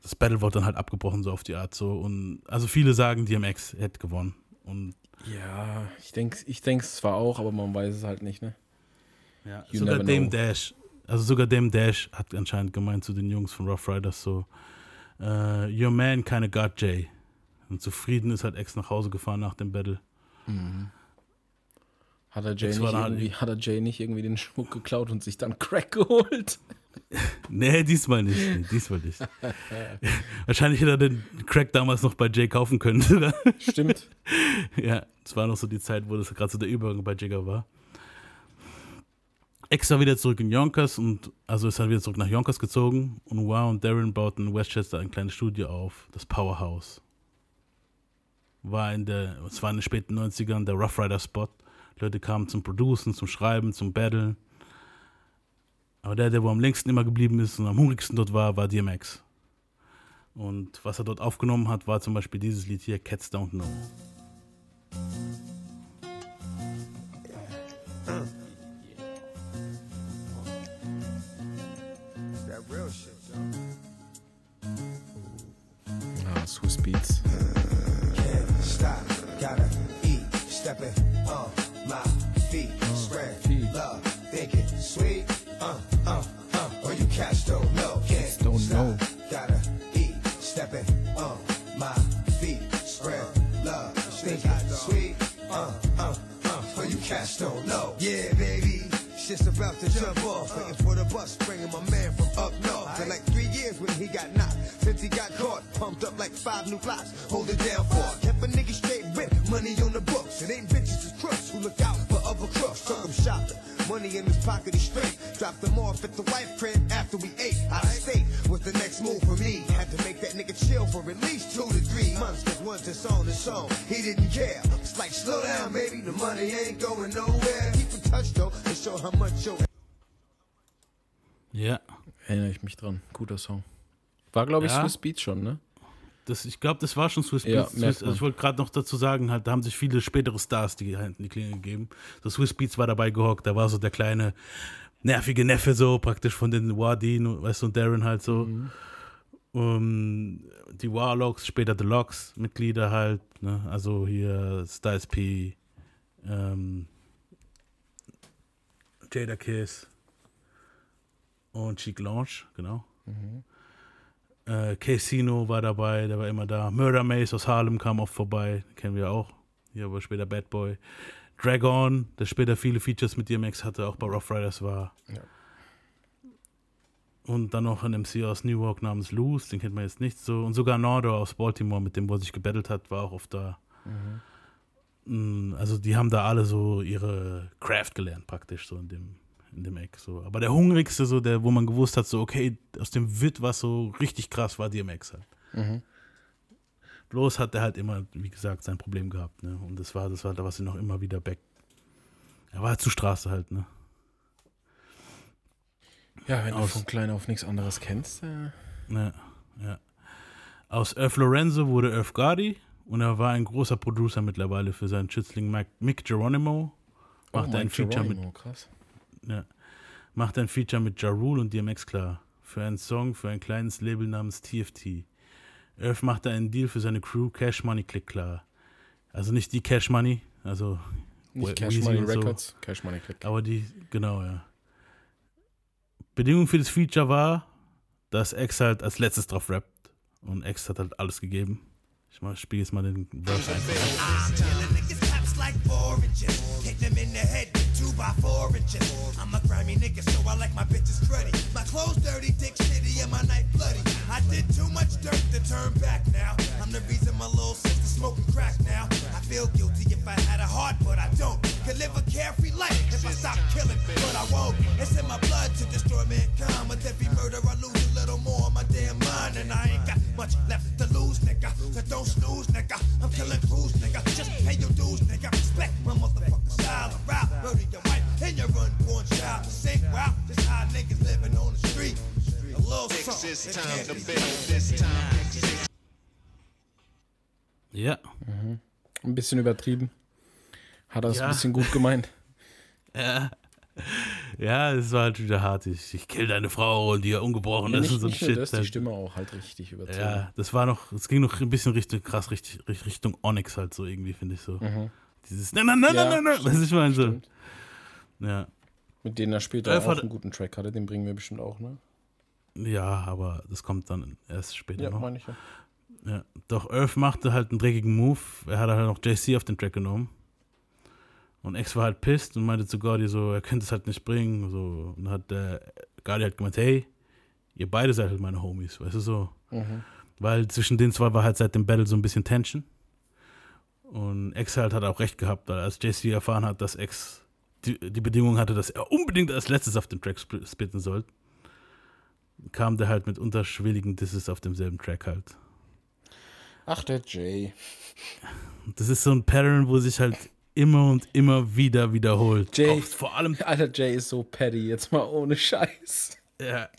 das Battle wurde dann halt abgebrochen, so auf die Art so. Und also viele sagen, DMX hätte gewonnen. Und Ja, ich denke ich denk's zwar auch, aber man weiß es halt nicht, ne? ja, You sogar Dame know. Dash, also sogar Dame Dash hat anscheinend gemeint zu den Jungs von Rough Riders so, äh, your man kinda got Jay. Und zufrieden ist halt Ex nach Hause gefahren nach dem Battle. Hat er Jay, nicht halt irgendwie, hat er Jay nicht irgendwie den Schmuck geklaut und sich dann Crack geholt? Nee, diesmal nicht. Nee, diesmal nicht. Wahrscheinlich hätte er den Crack damals noch bei Jay kaufen können. sogar. Stimmt. ja, es war noch so die Zeit, wo das gerade so der Übergang bei Jigger war. Ex war wieder zurück in Yonkers und also ist halt wieder zurück nach Yonkers gezogen und Wow und Darren bauten in Westchester ein kleines Studio auf, das Powerhouse. War in der, es war in den späten 90ern der Rough Rider Spot. Leute kamen zum Producen, zum Schreiben, zum Battlen. Aber der, der wo am längsten immer geblieben ist und am hungrigsten dort war, war DMX. Und was er dort aufgenommen hat, war zum Beispiel dieses Lied hier, Cats Don't Know. Ah, Swiss Beats. Cats don't know, can't Don't stop, know. gotta eat, stepping on my feet, spread love, thinking sweet, uh, uh, uh, or you cats don't know, yeah, baby. Shit's about to jump off, waiting for the bus, bringing my man from up north. For like three years when he got knocked, since he got caught, pumped up like five new blocks. Hold it down for, kept a nigga straight with money on the books. It ain't bitches, it's crooks who look out for double cross, took him shopping. Money in his pocket, he straight. Dropped him off at the wife crib after we ate. Out of state was the next move for me. Had to make that nigga chill for at least two to three months. Cause once it's on, it's on. He didn't care. It's like, slow down, baby. The money ain't going nowhere. Keep in touch though and show how much your Ja. Erinnere ich mich dran. Guter Song. War, glaube ich, Ja. Swiss Beats schon, ne? Das, ich glaube, das war schon Swiss Ja, Beats. Swiss, also ich wollte gerade noch dazu sagen, halt, da haben sich viele spätere Stars die Hand in die Klinge gegeben. So Swiss Beats war dabei gehockt, da war so der kleine nervige Neffe so praktisch von den Wardin, weißt du, und Darren halt so. Um, die Warlocks, später The Locks, Mitglieder halt, ne? also hier Styles P, ähm, Jada Kiss und Cheek Launch, genau. Äh, Casino war dabei, der war immer da. Murder Maze aus Harlem kam oft vorbei, kennen wir auch. Hier war später Bad Boy. Dragon, der später viele Features mit DMX hatte, auch bei Rough Riders war. Ja. Und dann noch ein MC aus Newark namens Loose, den kennt man jetzt nicht so. Und sogar Nordo aus Baltimore, mit dem, wo er sich gebettelt hat, war auch oft da. Mm, Also die haben da alle so ihre Craft gelernt, praktisch, so in dem, in dem Eck. So. Aber der hungrigste, so der, wo man gewusst hat, so, okay, aus dem wird was so richtig krass, war DMX halt. Mhm. Bloß hat er halt immer, wie gesagt, sein Problem gehabt, ne? Und das war, das war da, was ihn noch immer wieder back. Er war halt zu Straße halt, ne? Ja, wenn du Aus- von klein auf nichts anderes kennst. Äh, Ja, ja. Aus Earth Lorenzo wurde Earth Gardy und er war ein großer Producer mittlerweile für seinen Schützling Mike, Mick Geronimo. Macht ein Mike Feature mit Geronimo, krass. Ja. Macht ein Feature mit Ja Rule und DMX klar. Für einen Song für ein kleines Label namens TFT. Earth machte einen Deal für seine Crew Cash Money Click klar. Also nicht die Cash Money, also Nicht Cash Money und so. Records, Cash Money Click. aber die, genau, ja. Bedingung für das Feature war, dass X halt als letztes drauf rappt. Und X hat halt alles gegeben. Ich mal, spiele jetzt mal den Verse einfach. By four inches. I'm a grimy nigga, so I like my bitches cruddy. My clothes dirty, dick shitty, and my knife bloody. I did too much dirt to turn back now. I'm the reason my little sister smoking crack now. I feel guilty if I had a heart, but I don't. Could live a carefree life if I stop killing, but I won't. It's in my blood to destroy mankind. With every murder, I lose a little more of my damn mind, and I ain't got much left Ja, Ein bisschen übertrieben. Hat er es Ja. ein bisschen gut gemeint. ja. Ja, es war halt wieder hart. Ich, ich kill deine Frau und die ja ungebrochen ist nicht und so ein Shit. das, die halt. Stimme auch halt richtig übertrieben. Ja, das war noch, es ging noch ein bisschen Richtung, krass, richtig, Richtung Onyx halt so irgendwie, finde ich so. Dieses, nein, nein, nein, Mhm. Ja, nein, nein, nein, was ich meine so. Ja. Mit denen er später Elf auch hat- einen guten Track hatte, den bringen wir bestimmt auch, ne? ja, aber das kommt dann erst später Ja, noch. meine ich ja. Ja. Doch Earth machte halt einen dreckigen Move. Er hat halt noch JC auf den Track genommen. Und X war halt pissed und meinte zu Gordy so, er könnte es halt nicht bringen. So. Und hat der Gordy halt gemeint, hey, ihr beide seid halt meine Homies, weißt du so. Mhm. Weil zwischen den zwei war halt seit dem Battle so ein bisschen Tension. Und X halt hat auch recht gehabt, weil als JC erfahren hat, dass X die, die Bedingung hatte, dass er unbedingt als letztes auf dem Track sp- spitten soll, kam der halt mit unterschwelligen Disses auf demselben Track halt. Ach, der Jay. Das ist so ein Pattern, wo sich halt immer und immer wieder wiederholt. Jay. Auch vor allem, Alter, Jay ist so petty, jetzt mal ohne Scheiß. ja,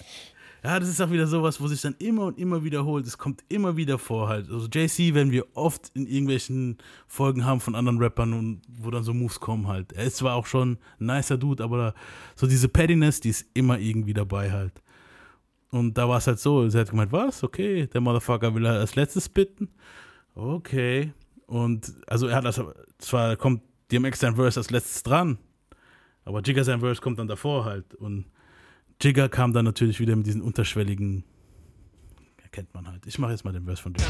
ja, das ist auch wieder sowas, wo sich dann immer und immer wiederholt. Es kommt immer wieder vor halt. Also JC, wenn wir oft in irgendwelchen Folgen haben von anderen Rappern und wo dann so Moves kommen halt. Er ist zwar auch schon ein nicer Dude, aber so diese Pettiness, die ist immer irgendwie dabei halt. Und da war es halt so, sie hat gemeint, was? Okay, der Motherfucker will halt als letztes bitten. Okay. Und also er hat das, zwar kommt DMX sein Verse als letztes dran, aber Jigga sein Verse kommt dann davor halt. Und Jigga kam dann natürlich wieder mit diesen unterschwelligen, kennt man halt. Ich mache jetzt mal den Verse von dir.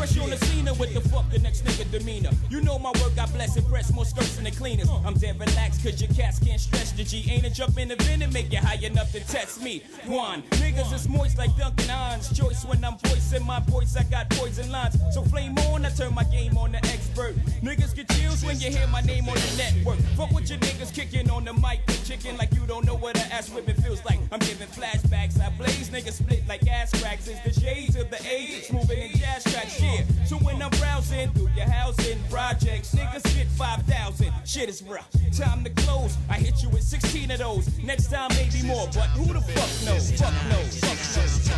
Fresh on the scene with the fuck the next nigga demeanor. You know my work, God bless and press more skirts than the cleaners. I'm dead relaxed cause your cats can't stretch the G. Ain't a jump in the vent and make you high enough to test me. One, niggas is moist like Duncan Hines. Choice when I'm voicing my voice, I got poison lines. So flame on, I turn my game on the expert. Niggas get chills when you hear my name on the network. Fuck with your niggas kicking on the mic with chicken like you don't know what a ass whipping feels like. I'm giving flashbacks, I blaze, niggas split like ass cracks. It's the shades of the age, moving in jazz tracks, yeah. So when I'm browsing through your housing projects, niggas get 5,000. Shit is rough. Time to close. I hit you with 16 of those. Next time, maybe more. But who the fuck knows? Fuck knows. Fuck knows.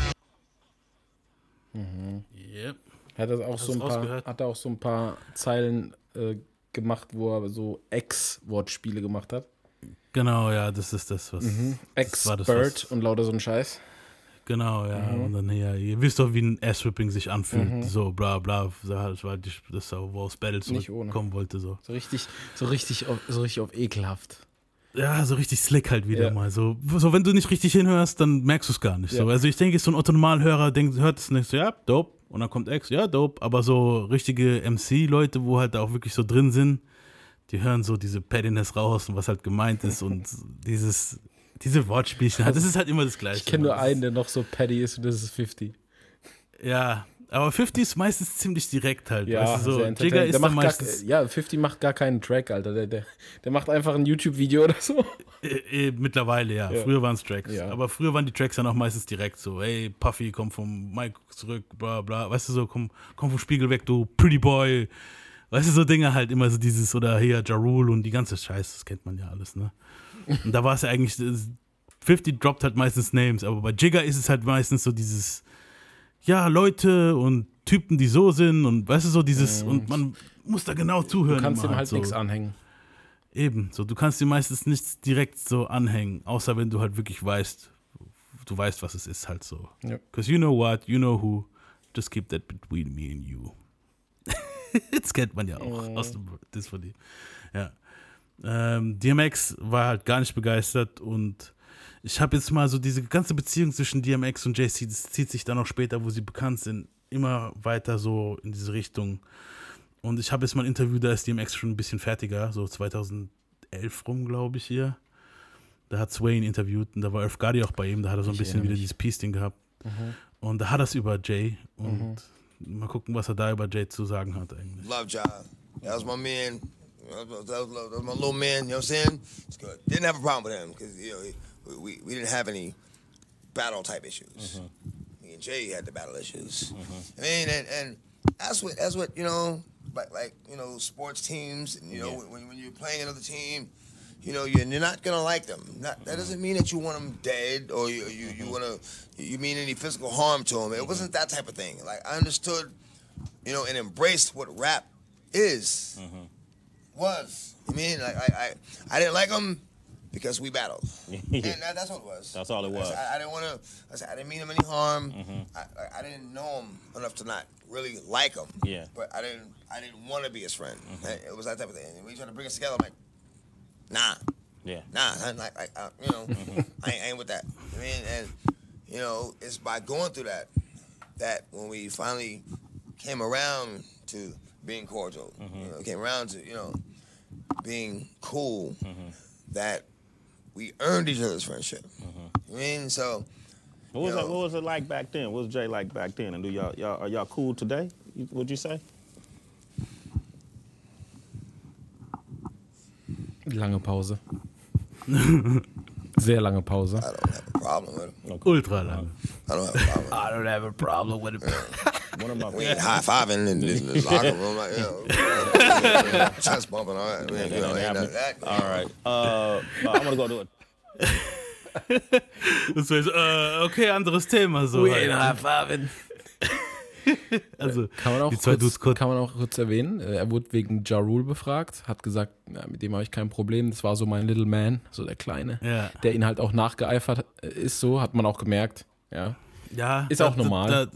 Yep. Hat er auch Hast so ein paar, hat er auch so ein paar Zeilen äh, gemacht, wo er so Ex-Wortspiele gemacht hat. Genau, ja, das ist das, was. das war das, was- und lauter so ein Scheiß. Genau, ja. Mhm. Und dann hier, ihr wisst doch, wie ein Ass-Whipping sich anfühlt. So, bla, bla. Das war das, wo aus Battle zurückkommen wollte. So. So richtig, so richtig, auf, so richtig auf ekelhaft. Ja, so richtig slick halt wieder Ja. mal. So, so, wenn du nicht richtig hinhörst, dann merkst du es gar nicht. So. Ja. Also ich denke, so ein Otto-Normalhörer hört es nicht so, ja, dope. Und dann kommt X, ja, dope. Aber so richtige MC-Leute, wo halt auch wirklich so drin sind, die hören so diese Pettiness raus und was halt gemeint ist und dieses, diese Wortspielchen. Das ist halt immer das Gleiche. Ich kenne nur einen, der noch so petty ist und das ist 50. Ja, aber 50 ist meistens ziemlich direkt halt. Ja, weißt du, so. Jigger ist der macht meistens. gar, ja, 50 macht gar keinen Track, Alter. Der, der, der macht einfach ein YouTube-Video oder so. Äh, äh, mittlerweile, ja. Ja. Früher waren es Tracks. Ja. Aber früher waren die Tracks dann auch meistens direkt so, hey, Puffy, komm vom Mike zurück, bla bla. Weißt du so, komm, komm vom Spiegel weg, du Pretty Boy. Weißt du, so Dinge halt immer so dieses, oder hier, Ja Rule und die ganze Scheiße, das kennt man ja alles, ne? Und da war es ja eigentlich, das- 50 droppt halt meistens Names, aber bei Jigger ist es halt meistens so dieses, ja, Leute und Typen, die so sind und weißt du, so dieses, und man muss da genau zuhören. Du kannst ihm halt so. nichts anhängen. Eben, so du kannst dir meistens nichts direkt so anhängen, außer wenn du halt wirklich weißt, du weißt, was es ist, halt so. Ja. Because you know what, you know who, just keep that between me and you. das kennt man ja auch Mhm. aus dem das von ihm. Ja. Ähm, DMX war halt gar nicht begeistert und ich habe jetzt mal so diese ganze Beziehung zwischen DMX und JC, das zieht sich dann auch später, wo sie bekannt sind, immer weiter so in diese Richtung. Und ich habe jetzt mal ein Interview, da ist DMX schon ein bisschen fertiger, so 2011 rum, glaube ich, hier. Da hat Swain interviewt und da war Earth Gotti auch bei ihm, da hat er so ein Ich bisschen wieder dieses Peace-Ding gehabt. Und da hat er es über Jay und mal gucken, was er da über Jay zu sagen hat eigentlich. Love Job. That was my man. That was, that was- that was my little man. You know what I'm saying? Good. Didn't have a problem with him because you know we, we, didn't have any battle type issues. Mm-hmm. Me and Jay had the battle issues. Mm-hmm. I mean, and, and that's what that's what you know, like like you know, sports teams. And, you know, when, when you're playing another team, you know, you're, you're not gonna like them. Not, that doesn't mean that you want them dead or you you, you mm-hmm. want to you mean any physical harm to them. It wasn't that type of thing. Like I understood, you know, and embraced what rap is was. You mean like I I, I didn't like him because we battled. And that, that's what it was. That's all it was. I, I didn't want to. I, said, I didn't mean him any harm. Mm-hmm. I, I, I didn't know him enough to not really like him. Yeah. But I didn't. I didn't want to be his friend. Mm-hmm. It was that type of thing. And when you try to bring us together, I'm like, nah, Yeah. nah. I'm like, like uh, you know, mm-hmm. I, ain't, I ain't with that. I mean, and you know, it's by going through that that when we finally came around to being cordial, you know, came around to you know being cool, mm-hmm. that we earned each other's friendship. Mm-hmm. I mean, so What was Yo. it, what was it like back then? What was Jay like back then? And do y'all y'all are y'all cool today? You- Would you say? Lange Pause. Sehr lange Pause. I don't have a problem with him. Ultra lang. I don't have a problem. I don't have a problem with it. One of my We ain't high fiving in this, this locker room, like you know, chest bumping, all that. You know, ain't that. All right. Uh, I'm gonna go do it. Das so, äh, okay, anderes Thema. So halt. Farben. Also, Kann man, auch die zwei Dudes kurz, kurz. kann man auch kurz erwähnen. äh, Er wurde wegen Ja Rule befragt, hat gesagt, ja, mit dem habe ich kein Problem. Das war so mein Little Man, so der Kleine, Ja. der ihn halt auch nachgeeifert äh, ist. So hat man auch gemerkt. Ja, Ja, Ist da- auch normal. Da,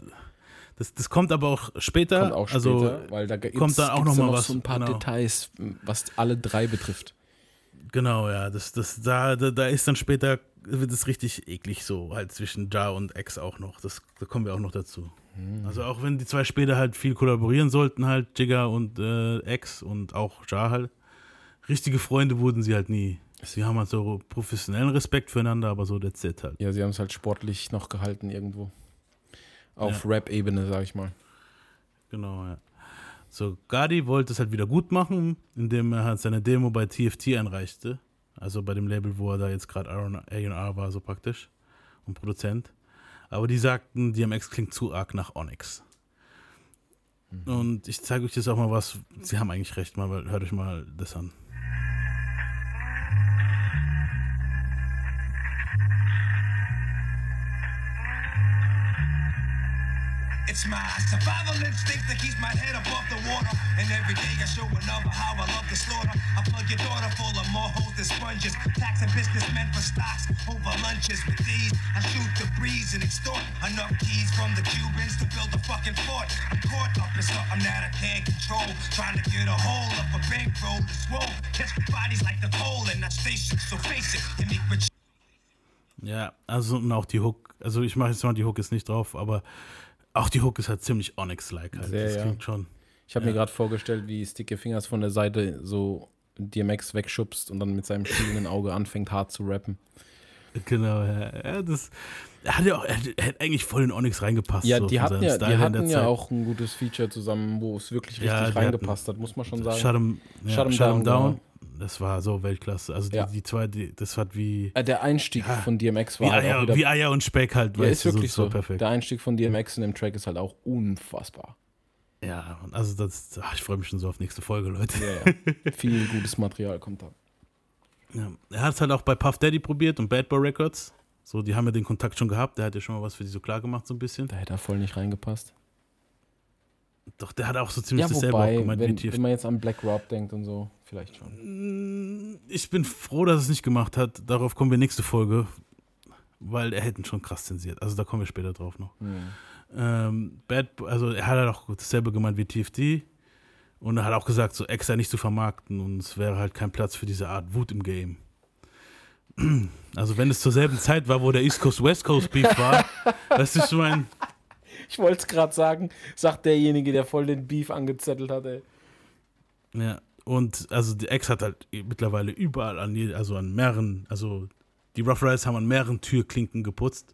das, das kommt aber auch später. kommt auch später, also, weil da gibt's, kommt dann auch gibt's noch mal noch was, so ein paar genau. Details, was alle drei betrifft. Genau, ja. Das, das, da, da, da ist dann später, wird es richtig eklig so, halt zwischen Ja und X auch noch. Das, da kommen wir auch noch dazu. Also auch wenn die zwei später halt viel kollaborieren sollten, halt Jigga und äh, X und auch Ja halt, richtige Freunde wurden sie halt nie. Sie haben halt so professionellen Respekt füreinander, aber so that's it halt. Ja, sie haben es halt sportlich noch gehalten irgendwo. Auf Ja. Rap-Ebene, sag ich mal. Genau, ja. So, Gardi wollte es halt wieder gut machen, indem er halt seine Demo bei TFT einreichte. Also bei dem Label, wo er da jetzt gerade A&R war, so praktisch. Und Produzent. Aber die sagten, DMX klingt zu arg nach Onyx. Und ich zeige euch jetzt auch mal was. Sie haben eigentlich recht, mal, hört euch mal das an. It's my survival instinct that keeps my head above the water. And every day I show another how I love the slaughter. I plug your daughter full of more holes than sponges. Taxing businessmen for stocks over lunches with these. I shoot the breeze and extort enough keys from the Cubans to build a fucking fort. I'm caught up in something that I can't control. Trying to get a hold of a bankroll to swole. Catch bodies like the coal in that station. So face it, you make rich Ja, also und auch die Hook. Also ich mache jetzt mal die Hook ist nicht drauf, aber auch die Hook ist halt ziemlich Onyx-like halt. Sehr, das ja. klingt schon. Ich habe Ja. mir gerade vorgestellt, wie Sticky Fingers von der Seite so DMX wegschubst und dann mit seinem schielenden Auge anfängt hart zu rappen. Genau, ja. ja das, er hat ja auch, er hätte- er eigentlich voll in Onyx reingepasst. Ja, so die hatten ja, Style die hatten ja auch ein gutes Feature zusammen, wo es wirklich richtig Ja, reingepasst hatten- hat, muss man schon sagen. Shut 'em, ja, Shut 'em Shut 'em Down, down. genau. Das war so Weltklasse. Also die, Ja. die zwei, die, das hat wie. Äh, Der Einstieg von DMX war wie halt Eier, wieder, wie Eier und Speck halt, ja, weißt ist du, wirklich so, so. perfekt. Der Einstieg von DMX in dem Track ist halt auch unfassbar. Ja, also das, ach, ich freue mich schon so auf nächste Folge, Leute. Ja, ja. Viel gutes Material kommt da. Ja. Er hat es halt auch bei Puff Daddy probiert und Bad Boy Records. So, die haben ja den Kontakt schon gehabt. Der hat ja schon mal was für die so klar gemacht, so ein bisschen. Da hätte er voll nicht reingepasst. Doch, der hat auch so ziemlich Ja, dasselbe wobei, auch gemeint wenn, wenn man jetzt an Black Rob denkt und so, vielleicht schon. Ich bin froh, dass es nicht gemacht hat. Darauf kommen wir nächste Folge, weil er hätte ihn schon krass zensiert. Also da kommen wir später drauf noch. Hm. Ähm, Bad, also er hat halt auch dasselbe gemeint wie TFT und er hat auch gesagt, so Ex sei nicht zu vermarkten und es wäre halt kein Platz für diese Art Wut im Game. Also wenn es zur selben Zeit war, wo der East Coast West Coast Beef war, das ist so ein Ich wollte es gerade sagen, sagt derjenige, der voll den Beef angezettelt hat, ey. Ja, und also die Ex hat halt mittlerweile überall an, also an mehreren, also die Rough Riders haben an mehreren Türklinken geputzt.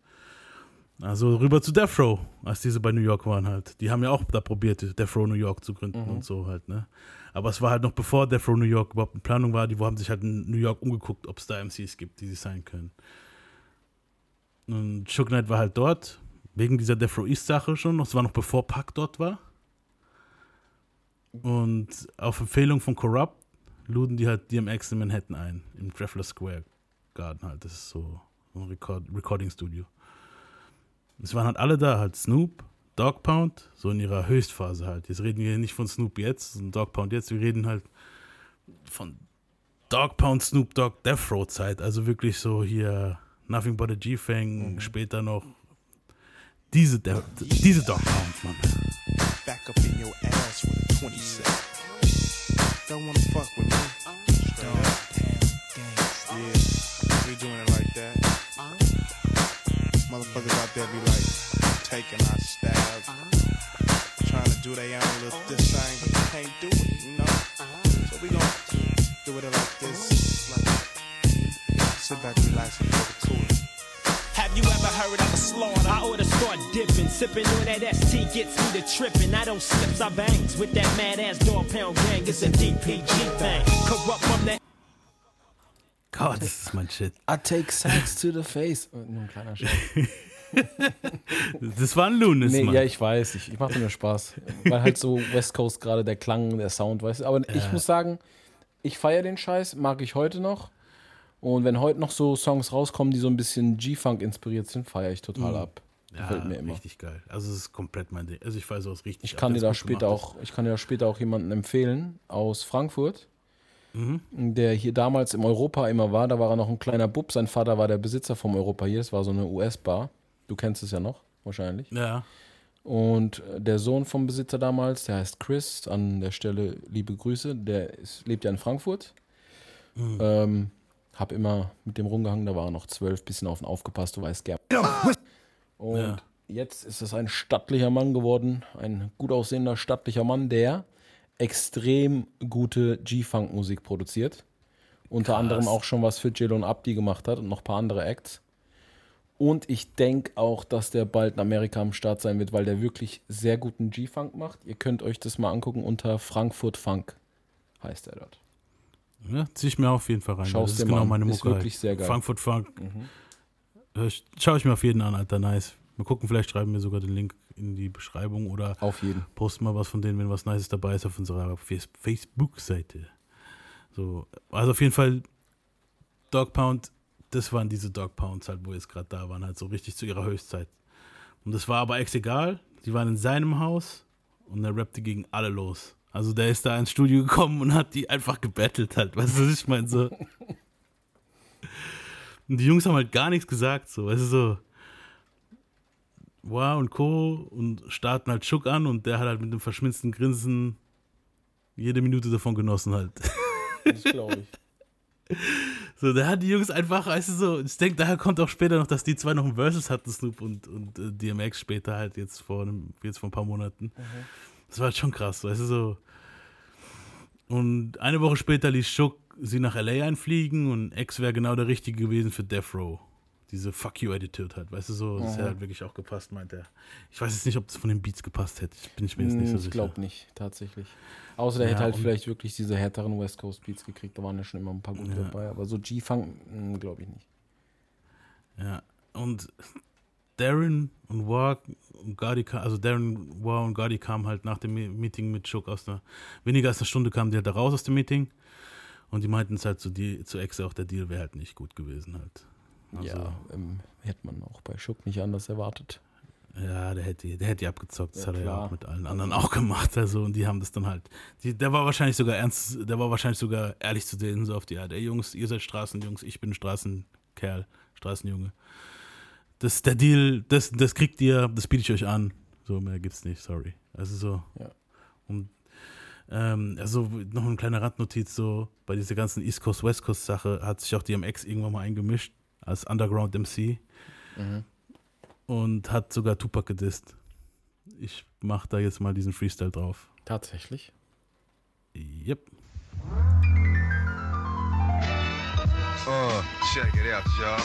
Also rüber zu Death Row, als diese bei New York waren halt. Die haben ja auch da probiert, Death Row New York zu gründen Mhm. und so halt, ne? Aber es war halt noch bevor Death Row New York überhaupt in Planung war, die haben sich halt in New York umgeguckt, ob es da MCs gibt, die sie sein können. Und Shook Knight war halt dort, wegen dieser Death Row East Sache schon, das war noch bevor Pac dort war. Und auf Empfehlung von Corrupt luden die halt DMX in Manhattan ein, im Traveler Square Garden halt. Das ist so ein Record Recording Studio. Es waren halt alle da, halt Snoop, Dog Pound, so in ihrer Höchstphase halt. Jetzt reden wir nicht von Snoop jetzt und Dog Pound jetzt, wir reden halt von Dog Pound, Snoop Dogg, Death Row Zeit. Also wirklich so hier Nothing but a G-Fang, später noch diese, der, diese Dog Pound, Mann. Back up in your ass with a 20 set. Don't wanna fuck with me. Don't. Yeah, we doing it like that. Motherfuckers out there be like taking our stabs, trying to do their own little this thing, but they can't do it, you know. So we gon' do it like this, sit back, relax, and take it cool. Have you ever heard of a slaughter? I oughta start dipping, sipping on that ST gets me to tripping. I don't slips, I bangs with that mad ass dog pound gang. It's a DPG thing. Corrupt from that. Gott, das ist mein Shit. I take sex to the face. Oh, Nur ein kleiner Scherz. Das war ein Lunis, Nee, Mann. ja, ich weiß, ich, ich mache nur Spaß. Weil halt so West Coast gerade der Klang, der Sound, weißt du. Aber ich Ja. muss sagen, ich feiere den Scheiß, mag ich heute noch. Und wenn heute noch so Songs rauskommen, die so ein bisschen G-Funk inspiriert sind, feiere ich total Mhm. ab. Ja, Gefällt mir immer. richtig geil. Also es ist komplett mein Ding. Also ich weiß auch richtig. Ich kann dir ab, da es später auch, ich kann dir da später auch jemanden empfehlen aus Frankfurt, Mhm. der hier damals im Europa immer war. Da war er noch ein kleiner Bub. Sein Vater war der Besitzer vom Europa hier. Das war so eine US-Bar. Du kennst es ja noch, wahrscheinlich. Ja. Und der Sohn vom Besitzer damals, der heißt Chris, an der Stelle liebe Grüße, der ist, lebt ja in Frankfurt. Mhm. Ähm, Hab immer mit dem rumgehangen, da war er noch zwölf, bisschen auf ihn aufgepasst, du weißt gern. Und Ja. jetzt ist es ein stattlicher Mann geworden, ein gut aussehender stattlicher Mann, der extrem gute G-Funk-Musik produziert. Unter Krass. anderem auch schon was für Jill und Abdi gemacht hat und noch ein paar andere Acts. Und ich denke auch, dass der bald in Amerika am Start sein wird, weil der wirklich sehr guten G-Funk macht. Ihr könnt euch das mal angucken unter Frankfurt Funk heißt er dort. Ja, zieh ich mir auf jeden Fall rein. Schaust das ist genau an. meine Ist Mucke. wirklich halt. sehr geil. Frankfurt Funk. Mhm. Hör ich- Schau ich mir auf jeden an, Alter. Nice. Mal gucken, vielleicht schreiben wir sogar den Link in die Beschreibung oder auf jeden. posten mal was von denen, wenn was Nices dabei ist auf unserer Face- Facebook-Seite. So, also auf jeden Fall Dog Pound, das waren diese Dog Pounds halt, wo jetzt gerade da waren, halt so richtig zu ihrer Höchstzeit. Und das war aber ex egal. Die waren in seinem Haus und er rappte gegen alle los. Also der ist da ins Studio gekommen und hat die einfach gebettelt halt. Weißt du, was ich meine? So. Und die Jungs haben halt gar nichts gesagt, so. Weißt du, so. Wow und Co. und starten halt Schuck an und der hat halt mit einem verschmitzten Grinsen jede Minute davon genossen halt. Das glaube ich. So, der hat die Jungs einfach, weißt du so, ich denke, daher kommt auch später noch, dass die zwei noch ein Versus hatten, Snoop und, und äh, DMX später halt jetzt vor einem, jetzt vor ein paar Monaten. Das war halt schon krass, weißt du so. Und eine Woche später ließ Schuck sie nach LA einfliegen und X wäre genau der Richtige gewesen für Death Row. Diese Fuck You Attitude halt, weißt du so, das Mhm. hätte halt wirklich auch gepasst, meint er. Ich weiß jetzt nicht, ob das von den Beats gepasst hätte, ich bin ich mir jetzt nicht so ich sicher. glaube nicht, tatsächlich. Außer der Ja, hätte halt vielleicht wirklich diese härteren West Coast Beats gekriegt, da waren ja schon immer ein paar gute Ja. dabei, aber so G-Funk glaube ich nicht. Ja, und Darren und War und Gardi, also Darren, War und Gardi kamen halt nach dem Me- Meeting mit Chuck aus einer, weniger als einer Stunde kamen die halt da raus aus dem Meeting und die meinten es halt zu, die, zu Exe auch, der Deal wäre halt nicht gut gewesen halt. Also, ja, ähm, hätte man auch bei Schuck nicht anders erwartet. Ja, der hätte, der hätte die abgezockt. Das Ja, hat er ja auch mit allen anderen auch gemacht. Also, und die haben das dann halt. Die, der war wahrscheinlich sogar ernst, der war wahrscheinlich sogar ehrlich zu denen, so auf die Art, ey Jungs, ihr seid Straßenjungs, ich bin Straßenkerl, Straßenjunge. Das der Deal, das, das kriegt ihr, das biete ich euch an. So, mehr gibt's nicht, sorry. Also so. Ja. Und ähm, also noch eine kleine Randnotiz, so bei dieser ganzen East Coast, West Coast Sache hat sich auch DMX irgendwann mal eingemischt als Underground MC Mhm. und hat sogar Tupac gedisst. Ich mach da jetzt mal diesen Freestyle drauf. Tatsächlich? Yep. Uh, check it out, y'all.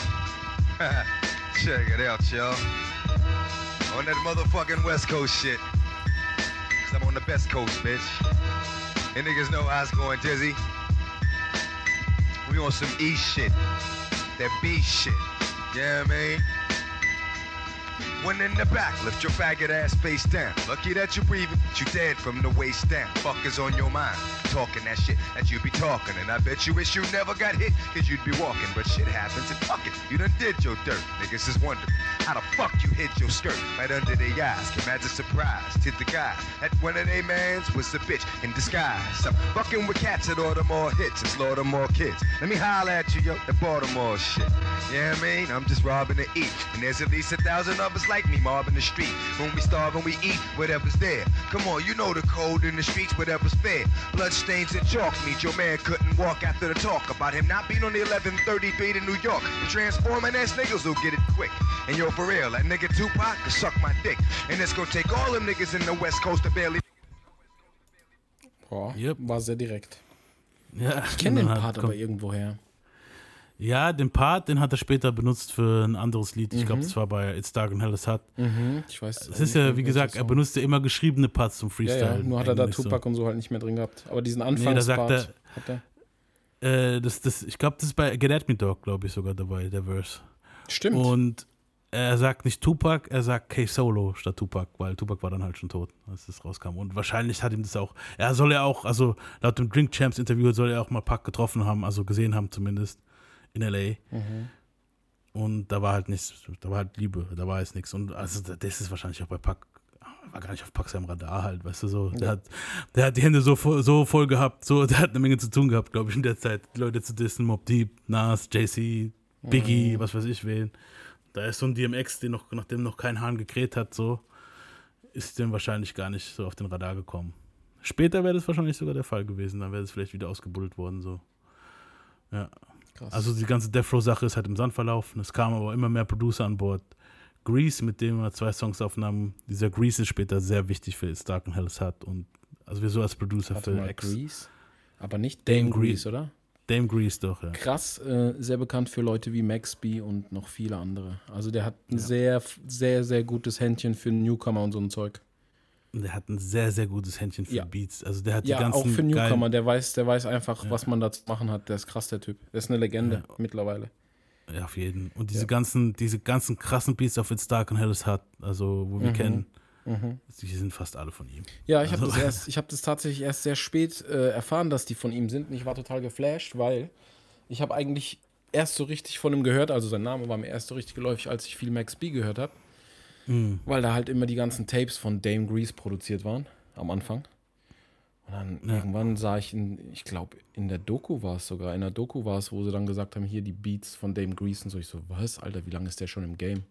check it out, y'all. On that motherfucking West Coast shit. Cause I'm on the best coast, bitch. And niggas know how it's going, Dizzy. We on some East shit. That B shit. Yeah, I mean? One in the back, lift your faggot ass face down. Lucky that you're breathing, but you dead from the waist down. Fuck is on your mind, talking that shit that you be talking. And I bet you wish you never got hit, cause you'd be walking. But shit happens and fuck it, you done did your dirt. Niggas is wondering how the fuck you hid your skirt right under their eyes. Came as a surprise to the guys. That one of they mans was a bitch in disguise. I'm fucking with cats that order more hits and slaughter more kids. Let me holler at you, yo, the Baltimore shit. Yeah, I mean, I'm just robbing to eat. And there's at least a thousand of us like me mobbing the street. When we starve and we eat whatever's there. Come on, you know the code in the streets, whatever's fair. Bloodstains and chalk meet your man couldn't walk after the talk about him not being on the 1130 beat in New York. The transforming ass niggas will get it quick. And yo, for real, that nigga Tupac can suck my dick. And it's gonna take all them niggas in the West Coast to barely. Boah, war sehr direkt. Ja, ich kenne den hat- Part aber irgendwoher. Ja, den Part, den hat er später benutzt für ein anderes Lied. Ich glaube, Mhm. das war bei It's Dark and Hell is Hot. Mhm, ich weiß Es ist ja, wie gesagt, er benutzt ja immer geschriebene Parts zum Ja, Freestyle. ja, nur hat er da eigentlich so. Tupac und so halt nicht mehr drin gehabt. Aber diesen Nee, da sagt Anfangspart er, hat er. Äh, das, das, ich glaube, das ist bei Get At Me Dog, glaube ich, sogar dabei, der Verse. Stimmt. Und er sagt nicht Tupac, er sagt K-Solo statt Tupac, weil Tupac war dann halt schon tot, als das rauskam. Und wahrscheinlich hat ihm das auch, er soll ja auch, also laut dem Drink Champs Interview soll er auch mal Pac getroffen haben, also gesehen haben zumindest, in L.A. Mhm. Und da war halt nichts, da war halt Liebe, da war jetzt nichts. Und also das ist wahrscheinlich auch bei Pac, war gar nicht auf Pac seinem Radar halt, weißt du so. Der, Ja. hat, der hat die Hände so, voll- so voll gehabt, so, der hat eine Menge zu tun gehabt, glaube ich, in der Zeit. Leute zu dissen, Mob Deep, Nas, JC, Biggie, Mhm. was weiß ich wen. Da ist so ein DMX, den noch, nachdem noch kein Hahn gekräht hat, so, ist dem wahrscheinlich gar nicht so auf den Radar gekommen. Später wäre das wahrscheinlich sogar der Fall gewesen, dann wäre es vielleicht wieder ausgebuddelt worden, so. Ja. Krass. Also die ganze Death Row-Sache ist halt im Sand verlaufen. Es kamen aber immer mehr Producer an Bord. Grease, mit dem wir zwei Songs aufnahmen, dieser Grease ist später sehr wichtig für It's Dark and Hell is Hot und also wir so als Producer Warte für mal, X. Grease? Aber nicht Dame Grease, oder? Dame Grease doch, ja. Krass, äh, sehr bekannt für Leute wie Max B und noch viele andere. Also der hat ein sehr, sehr, sehr gutes Händchen für Newcomer und so ein Zeug. Und der hat ein sehr, sehr gutes Händchen für Ja. Beats. Also der hat Ja, die ganzen auch für Newcomer, der weiß, der weiß einfach, Ja. was man da zu machen hat. Der ist krass, der Typ. Der ist eine Legende mittlerweile. Ja, auf jeden. Und diese Ja. ganzen, diese ganzen krassen Beats auf It's Dark and Hell is Hot, also wo wir Mhm. kennen, Mhm. die sind fast alle von ihm. Ja, ich habe also, das erst, ich habe das tatsächlich erst sehr spät äh, erfahren, dass die von ihm sind. Und ich war total geflasht, weil ich habe eigentlich erst so richtig von ihm gehört. Also sein Name war mir erst so richtig geläufig, als ich viel Max B gehört habe, Mhm. weil da halt immer die ganzen Tapes von Dame Grease produziert waren am Anfang. Und dann Ja. irgendwann sah ich, in, ich glaube, in der Doku war es sogar, in der Doku war es, wo sie dann gesagt haben, hier die Beats von Dame Grease und so. Ich so, was, Alter, wie lange ist der schon im Game?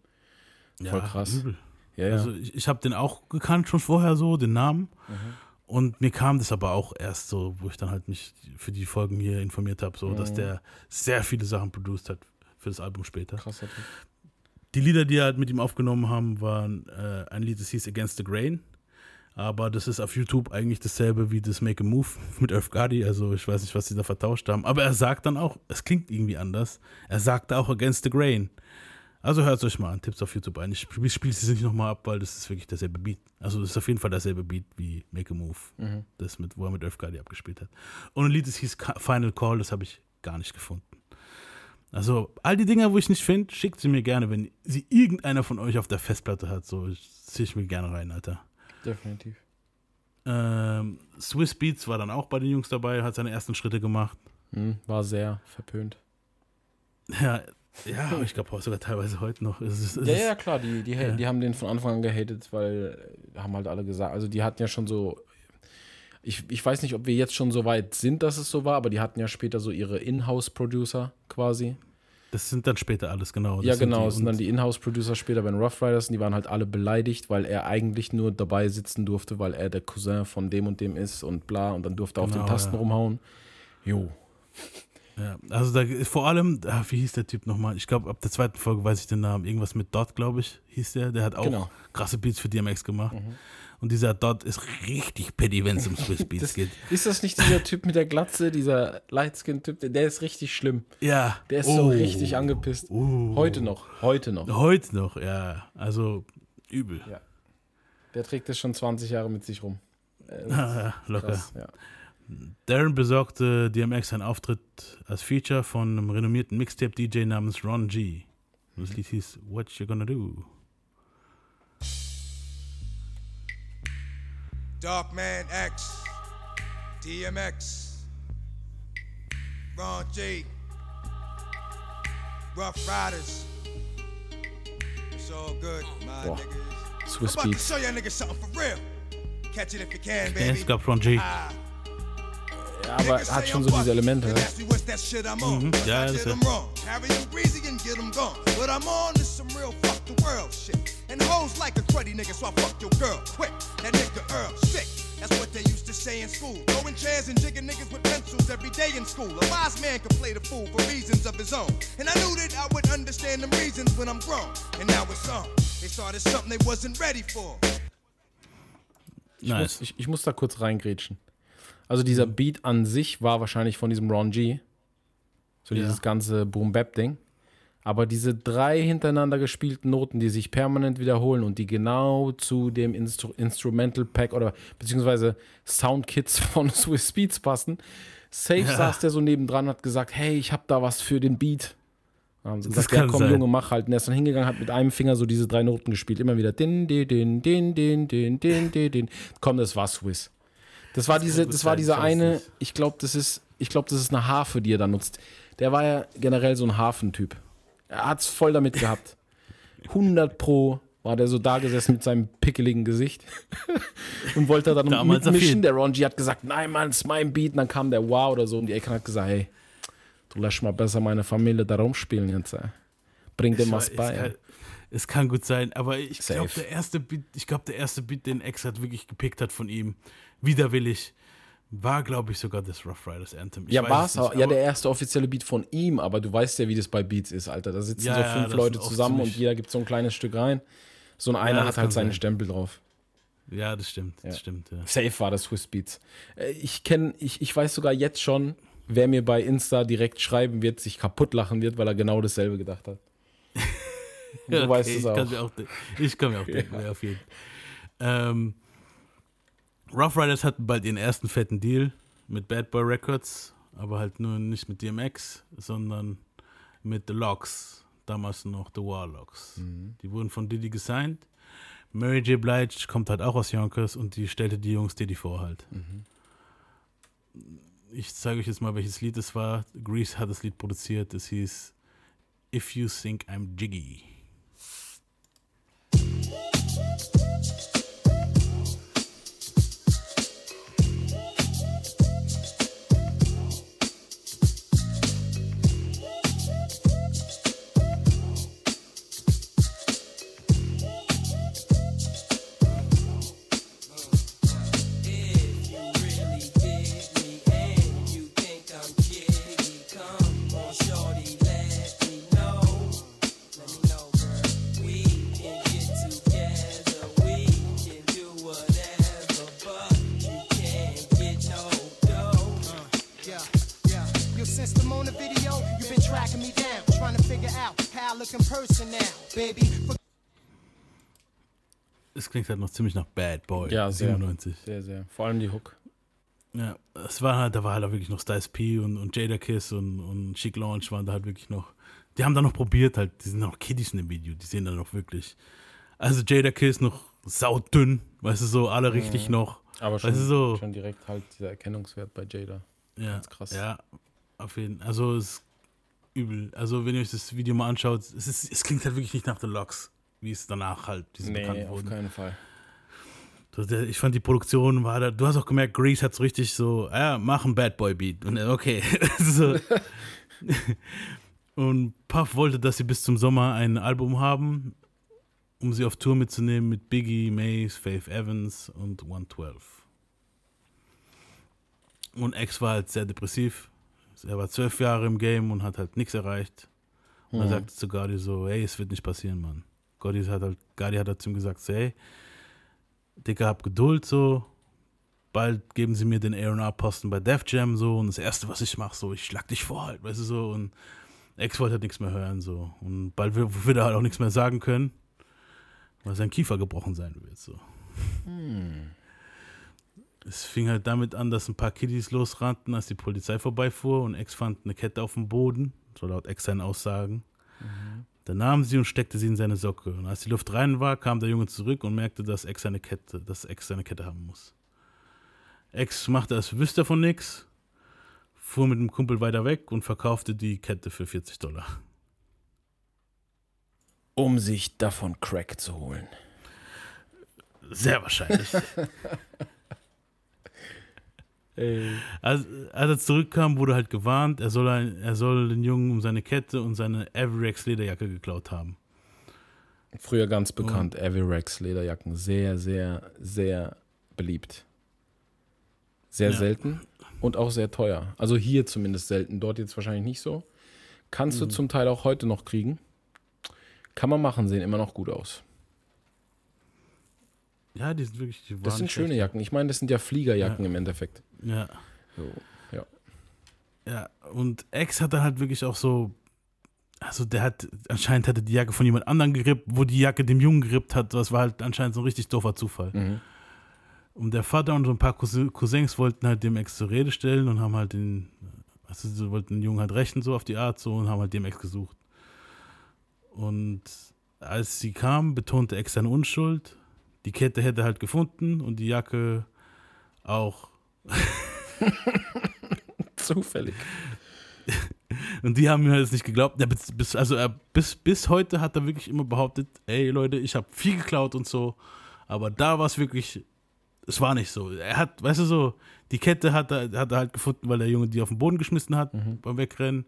Voll krass. Übel. Ja, ja. Also ich, ich habe den auch gekannt schon vorher so, den Namen. Mhm. Und mir kam das aber auch erst so, wo ich dann halt mich für die Folgen hier informiert habe, so, dass Mhm. der sehr viele Sachen produced hat für das Album später. Krasser Typ. Die Lieder, die er halt mit ihm aufgenommen haben, waren äh, ein Lied, das hieß Against the Grain. Aber das ist auf YouTube eigentlich dasselbe wie das Make a Move mit Earth Gotti. Also ich weiß nicht, was sie da vertauscht haben. Aber er sagt dann auch, es klingt irgendwie anders. Er sagte auch Against the Grain. Also hört es euch mal an, Tipps auf YouTube ein. Ich spiele spiel es nicht nochmal ab, weil das ist wirklich derselbe Beat. Also das ist auf jeden Fall derselbe Beat wie Make a Move. Mhm. Das mit, wo er mit Earth Gotti abgespielt hat. Und ein Lied, das hieß Final Call, das habe ich gar nicht gefunden. Also, all die Dinger, wo ich nicht finde, schickt sie mir gerne, wenn sie irgendeiner von euch auf der Festplatte hat. So, ziehe ich mir gerne rein, Alter. Definitiv. Ähm, Swiss Beats war dann auch bei den Jungs dabei, hat seine ersten Schritte gemacht. Mhm, war sehr verpönt. Ja, ja ich glaube sogar teilweise heute noch. Es ist, es Ja, ja, klar, die, die, Ja. die haben den von Anfang an gehatet, weil äh, haben halt alle gesagt, also die hatten ja schon so, ich, ich weiß nicht, ob wir jetzt schon so weit sind, dass es so war, aber die hatten ja später so ihre Inhouse-Producer quasi. Das sind dann später alles, genau. ja, Das sind genau, das sind dann die Inhouse-Producer später bei den Rough Riders und die waren halt alle beleidigt, weil er eigentlich nur dabei sitzen durfte, weil er der Cousin von dem und dem ist und bla und dann durfte er auf Genau, den Tasten ja. rumhauen. Jo. Ja, also da vor allem, ah, wie hieß der Typ nochmal? Ich glaube, ab der zweiten Folge weiß ich den Namen. Irgendwas mit Dot, glaube ich, hieß der. Der hat auch Genau. krasse Beats für DMX gemacht. Und dieser Dot ist richtig petty, wenn es um Swiss Beats Das, geht. ist das nicht dieser Typ mit der Glatze, dieser Lightskin-Typ? Der- Der ist richtig schlimm. Ja. Der ist Oh. so richtig angepisst. Heute noch, heute noch. Heute noch, ja. Also übel. Ja. Der trägt das schon 20 Jahre mit sich rum. Ist locker. krass, ja. Darren besorgte DMX einen Auftritt als Feature von einem renommierten Mixtape-DJ namens Ron G. Das Lied hieß What You Gonna Do. Darkman X, DMX, Ron G, Rough Riders. It's all good, my Boah. niggas. Swiss I'm about to show y'all niggas something for real. Catch it if you can, baby. es gab Ron G. Ah, Ja, aber hat schon so diese Elemente. On. Mhm, ja, das did ja. And hoes like a cruddy nigga, so I fuck your girl quick. That nigga Earl sick. That's what they used to say in school. Throwing chairs and jigging niggas with pencils every day in school. A wise man could play the fool for reasons of his own. And I knew that I would understand them reasons when I'm grown. And now it's on. They started something they wasn't ready for. Ich, Nice. muss, ich, ich muss da kurz reingrätschen. Also dieser mhm. Beat an sich war wahrscheinlich von diesem Ron G. So ja. dieses ganze Boom-Bap-Ding. Aber diese drei hintereinander gespielten Noten, die sich permanent wiederholen und die genau zu dem Instru Instrumental Pack oder beziehungsweise Soundkits von Swiss Beats passen. Safe ja. saß der so nebendran und hat gesagt, hey, ich hab da was für den Beat. Da haben sie gesagt, ja komm sein. Junge, mach halt. Und er ist dann hingegangen, hat mit einem Finger so diese drei Noten gespielt. Immer wieder din, din, din, din, din, din, din. Komm, das war Swiss. Das war Das diese, das war dieser eine, ich glaube, das ist, ich glaube, das ist eine Harfe, die er da nutzt. Der war ja generell so ein Hafentyp. Er hat's voll damit gehabt. 100 pro war der so da gesessen mit seinem pickeligen Gesicht und wollte dann Damals mitmischen. Der Ron G hat gesagt, nein, Mann, ist mein Beat. Und dann kam der Wow oder so um die Ecke und hat gesagt, hey, du lässt mal besser meine Familie da rumspielen jetzt. ey. Bring dem was bei. Es kann, es gut sein, aber ich glaube, der erste Beat, ich glaube, der erste Beat, den X hat wirklich gepickt hat von ihm, widerwillig, War, glaube ich, sogar das Rough Riders Anthem. Ich ja, es auch. Ja, der erste offizielle Beat von ihm, aber du weißt ja, wie das bei Beats ist, Alter. Da sitzen Ja, so ja, fünf das Leute zusammen und jeder gibt so ein kleines Stück rein. So ein Ja, einer hat halt seinen sein. Stempel drauf. Ja, das stimmt. Das Ja. stimmt, ja. Safe war das Swiss Beats. Äh, Ich kenne, ich, ich weiß sogar jetzt schon, wer mir bei Insta direkt schreiben wird, sich kaputt lachen wird, weil er genau dasselbe gedacht hat. Du Ja, okay, weißt es ich auch. Kann auch ich kann mir auch denken, Ja. ja. auf jeden ähm, Rough Riders hatten bald ihren ersten fetten Deal mit Bad Boy Records, aber halt nur nicht mit DMX, sondern mit The Locks, damals noch The Warlocks. Mhm. Die wurden von Diddy gesigned. Mary J. Blige kommt halt auch aus Yonkers und die stellte die Jungs Diddy vor halt. Mhm. Ich zeige euch jetzt mal, welches Lied es war. Grease hat das Lied produziert. Es hieß If You Think I'm Jiggy. Klingt halt noch ziemlich nach Bad Boy. Ja, sehr. 97. Sehr, sehr. Vor allem die Hook. Ja, es war halt, da war halt auch wirklich noch Styles P und, und Jada Kiss und, und Chic Launch waren da halt wirklich noch. Die haben da noch probiert halt, die sind noch Kiddies in dem Video, die sehen da noch wirklich. Also Jada Kiss noch saudünn, weißt du so, alle richtig Mhm. noch. Aber schon, weißt du so. schon direkt halt dieser Erkennungswert bei Jada. Ja, Ganz krass. Ja, auf jeden Fall. Also es ist übel. Also wenn ihr euch das Video mal anschaut, es, ist, es klingt halt wirklich nicht nach The Locks, wie es danach halt diese Nee, bekannt auf wurden. keinen Fall. Ich fand die Produktion war da, du hast auch gemerkt, Grease hat so richtig so, ja, mach ein Bad Boy Beat. Und er, okay. so. Und Puff wollte, dass sie bis zum Sommer ein Album haben, um sie auf Tour mitzunehmen mit Biggie, Mace, Faith Evans und 112. Und X war halt sehr depressiv. Er war zwölf Jahre im Game und hat halt nichts erreicht. Und er Mhm. sagte zu Gardi so, hey, es wird nicht passieren, Mann. Gardi hat halt, Gardi hat halt zu ihm gesagt, so, hey, Digga, hab Geduld so. Bald geben sie mir den A&R-Posten bei Def Jam so und das erste, was ich mache, so, ich schlag dich vor halt, weißt du so. Und Ex wollte halt nichts mehr hören so. Und bald wird, er halt auch nichts mehr sagen können, weil sein Kiefer gebrochen sein wird so. Hm. Es fing halt damit an, dass ein paar Kiddies losrannten, als die Polizei vorbeifuhr und Ex fand eine Kette auf dem Boden, so laut Ex seinen Aussagen. Dann nahm sie und steckte sie in seine Socke. Und als die Luft rein war, kam der Junge zurück und merkte, dass Ex seine Kette, dass Ex seine Kette haben muss. Ex machte, als wüsste er von nix, fuhr mit dem Kumpel weiter weg und verkaufte die Kette für 40 Dollar. Um sich davon Crack zu holen. Sehr wahrscheinlich. Als, als er zurückkam, wurde halt gewarnt, er soll, ein, er soll den Jungen um seine Kette und seine Averex Lederjacke geklaut haben. Früher ganz bekannt, Avirex Lederjacken. Sehr, sehr, sehr beliebt. Sehr Ja. selten und auch sehr teuer. Also hier zumindest selten, dort jetzt wahrscheinlich nicht so. Kannst du Mhm. zum Teil auch heute noch kriegen. Kann man machen, sehen immer noch gut aus. Ja, die sind wirklich. Die Das sind schöne. Jacken. Ich meine, das sind ja Fliegerjacken Ja. im Endeffekt. Ja. So, ja. Ja, und Ex hat dann halt wirklich auch so. Also, der hat. Anscheinend hatte die Jacke von jemand anderem gerippt, wo die Jacke dem Jungen gerippt hat. Das war halt anscheinend so ein richtig doofer Zufall. Mhm. Und der Vater und so ein paar Cousin- Cousins wollten halt dem Ex zur Rede stellen und haben halt den. Also, sie wollten den Jungen halt rächen, so auf die Art, so und haben halt dem Ex gesucht. Und als sie kam, betonte Ex seine Unschuld. Die Kette hätte halt gefunden und die Jacke auch. Zufällig. Und die haben mir halt nicht geglaubt. Ja, bis, bis, also er, bis, bis heute hat er wirklich immer behauptet, ey Leute, ich habe viel geklaut und so. Aber da war es wirklich, es war nicht so. Er hat, weißt du so, die Kette hat er, hat er halt gefunden, weil der Junge die auf den Boden geschmissen hat beim Wegrennen.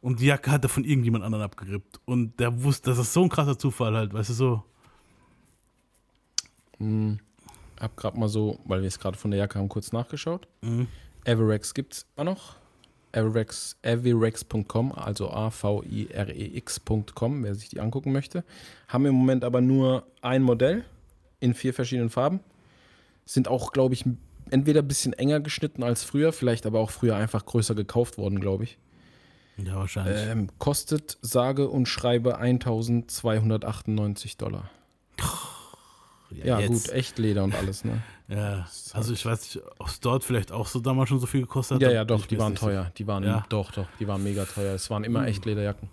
Und die Jacke hat er von irgendjemand anderen abgerippt. Und der wusste, das ist so ein krasser Zufall halt, weißt du so. Hm. Hab gerade mal so, weil wir es gerade von der Jacke haben, kurz nachgeschaut. Mhm. Everex gibt es immer noch. Everex, avirex.com, also A-V-I-R-E-X.com, wer sich die angucken möchte. Haben im Moment aber nur ein Modell in vier verschiedenen Farben. Sind auch, glaube ich, entweder ein bisschen enger geschnitten als früher, vielleicht aber auch früher einfach größer gekauft worden, glaube ich. Ja, wahrscheinlich. Ähm, kostet sage und schreibe 1298 Dollar. Ja, jetzt. gut, echt Leder und alles, ne? Ja, also ich weiß nicht, ob es dort vielleicht auch so damals schon so viel gekostet hat. Ja, ja, doch, die waren teuer. Die waren, Ja. doch, doch, die waren mega teuer. Es waren immer Hm. echt Lederjacken.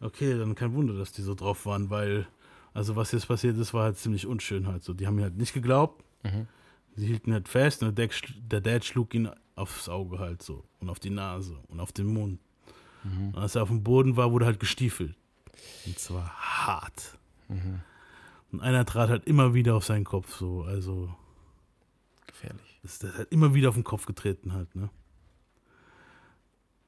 Okay, dann kein Wunder, dass die so drauf waren, weil, also was jetzt passiert ist, war halt ziemlich unschön halt so. Die haben mir halt nicht geglaubt. Mhm. Sie hielten halt fest und der Dad, der Dad schlug ihn aufs Auge halt so und auf die Nase und auf den Mund. Mhm. Und als er auf dem Boden war, wurde halt gestiefelt. Und zwar hart. Mhm. Und einer trat halt immer wieder auf seinen Kopf so, also Gefährlich. ist der halt immer wieder auf den Kopf getreten halt, ne?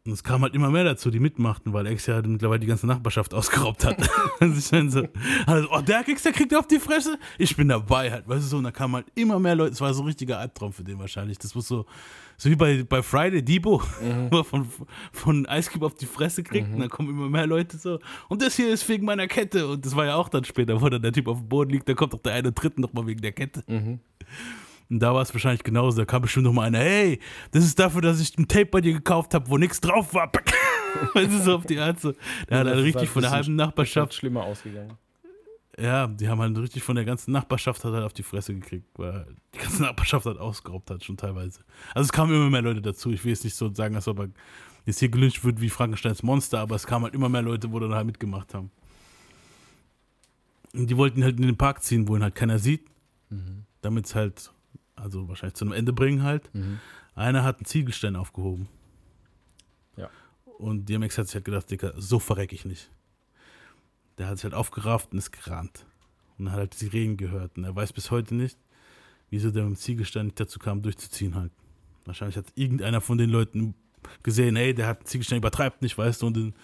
Und es kam halt immer mehr dazu, die mitmachten, weil Ex ja halt mittlerweile die ganze Nachbarschaft ausgeraubt hat. Also ich meine so, also, oh, der kriegst, der kriegt auf die Fresse. Ich bin dabei halt, weißt du so. Und da kamen halt immer mehr Leute. Es war so ein richtiger Albtraum für den wahrscheinlich. Das muss so, so wie bei, bei Friday, Debo, wo er von, von Ice Cube auf die Fresse kriegt. Und dann kommen immer mehr Leute so. Und das hier ist wegen meiner Kette. Und das war ja auch dann später, wo dann der Typ auf dem Boden liegt. Da kommt doch der eine Dritte nochmal wegen der Kette. Und da war es wahrscheinlich genauso. Da kam bestimmt noch mal einer, hey, das ist dafür, dass ich ein Tape bei dir gekauft habe, wo nichts drauf war. weißt du, so auf die Art so. Der hat halt richtig von der halben Nachbarschaft. schlimmer ausgegangen. Ja, die haben halt richtig von der ganzen Nachbarschaft halt auf die Fresse gekriegt, weil die ganze Nachbarschaft halt ausgeraubt hat, schon teilweise. Also es kamen immer mehr Leute dazu. Ich will jetzt nicht so sagen, als ob er jetzt hier gelünscht wird wie Frankensteins Monster, aber es kamen halt immer mehr Leute, wo dann halt mitgemacht haben. Und die wollten halt in den Park ziehen, wo ihn halt keiner sieht, Mhm. damit es halt, also wahrscheinlich zu einem Ende bringen halt. Mhm. Einer hat einen Ziegelstein aufgehoben. Ja. Und DMX hat sich halt gedacht, Dicker, so verreck ich nicht. Der hat sich halt aufgerafft und ist gerannt. Und hat halt die Sirenen gehört. Und er weiß bis heute nicht, wieso der mit dem Ziegelstein nicht dazu kam, durchzuziehen halt. Wahrscheinlich hat irgendeiner von den Leuten gesehen, hey, der hat einen Ziegelstein, übertreibt nicht, weißt du, und den,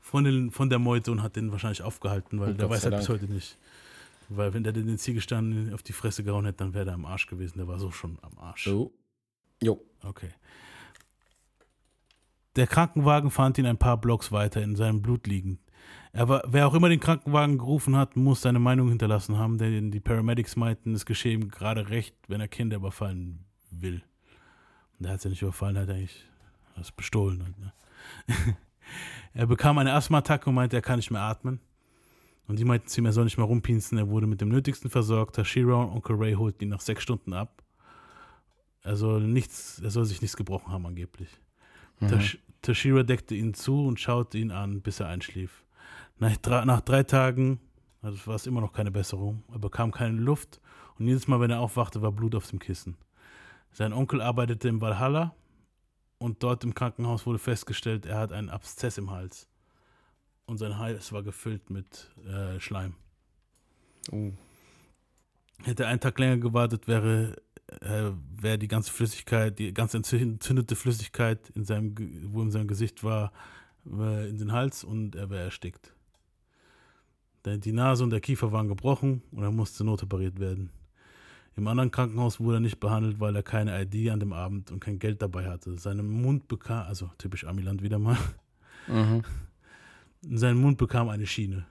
von, den, von der Meute und hat den wahrscheinlich aufgehalten, weil Und der Gott weiß halt bis Dank. heute nicht. Weil wenn der den Ziegelstein auf die Fresse gehauen hätte, dann wäre der am Arsch gewesen. Der war so schon am Arsch. So. Jo. Okay. Der Krankenwagen fand ihn ein paar Blocks weiter in seinem Blut liegend. Er war, wer auch immer den Krankenwagen gerufen hat, muss seine Meinung hinterlassen haben, denn die Paramedics meinten, es geschehe ihm gerade recht, wenn er Kinder überfallen will. Und er hat sie nicht überfallen, er hat eigentlich das bestohlen. Halt, ne? er bekam eine Asthma-Attacke und meinte, er kann nicht mehr atmen. Und die meinten zu ihm, er soll nicht mehr rumpinsen, er wurde mit dem Nötigsten versorgt. Tashira und Onkel Ray holten ihn nach sechs Stunden ab. Er soll, nichts, er soll sich nichts gebrochen haben, angeblich. Mhm. Tash Tashira deckte ihn zu und schaute ihn an, bis er einschlief. Nach drei, nach drei Tagen also war es immer noch keine Besserung. Er bekam keine Luft und jedes Mal, wenn er aufwachte, war Blut auf dem Kissen. Sein Onkel arbeitete im Valhalla und dort im Krankenhaus wurde festgestellt, er hat einen Abszess im Hals. Und sein Hals war gefüllt mit äh, Schleim. Oh. Hätte er einen Tag länger gewartet, wäre, äh, wäre die ganze Flüssigkeit, die ganze entzündete Flüssigkeit, in seinem, wo in seinem Gesicht war, äh, in den Hals und er wäre erstickt. Denn Die Nase und der Kiefer waren gebrochen und er musste notoperiert werden. Im anderen Krankenhaus wurde er nicht behandelt, weil er keine ID an dem Abend und kein Geld dabei hatte. Seinem Mund bekam, also typisch Amiland wieder mal, Mhm. Sein Mund bekam eine Schiene.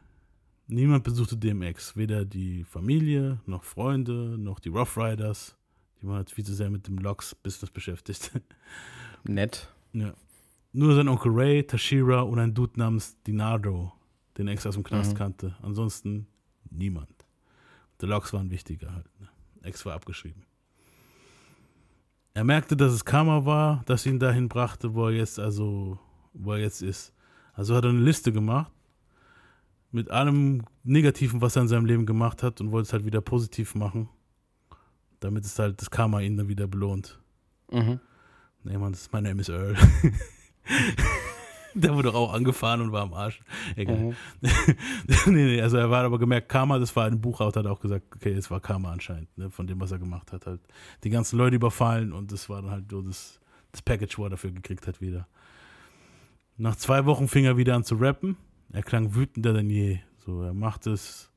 Niemand besuchte DMX, weder die Familie, noch Freunde, noch die Rough Riders. Die waren halt viel zu sehr mit dem Logs-Business beschäftigt. Nett. Ja. Nur sein Onkel Ray, Tashira und ein Dude namens Dinardo, den Ex aus dem Knast Mhm. kannte. Ansonsten niemand. Die Logs waren wichtiger halt. Ne? Ex war abgeschrieben. Er merkte, dass es Karma war, das ihn dahin brachte, wo er jetzt also, wo er jetzt ist. Also hat er eine Liste gemacht mit allem Negativen, was er in seinem Leben gemacht hat und wollte es halt wieder positiv machen, damit es halt das Karma ihn dann wieder belohnt. Mhm. Nee, Mann, das ist mein Name ist Earl. Der wurde doch auch angefahren und war am Arsch. Egal. Mhm. nee, nee, also er war aber gemerkt, Karma, das war ein Buchautor, hat auch gesagt, okay, es war Karma anscheinend, ne, von dem, was er gemacht hat. Halt die ganzen Leute überfallen und das war dann halt so das, das Package, wo er dafür gekriegt hat wieder. Nach zwei Wochen fing er wieder an zu rappen. Er klang wütender denn je. So, er macht es,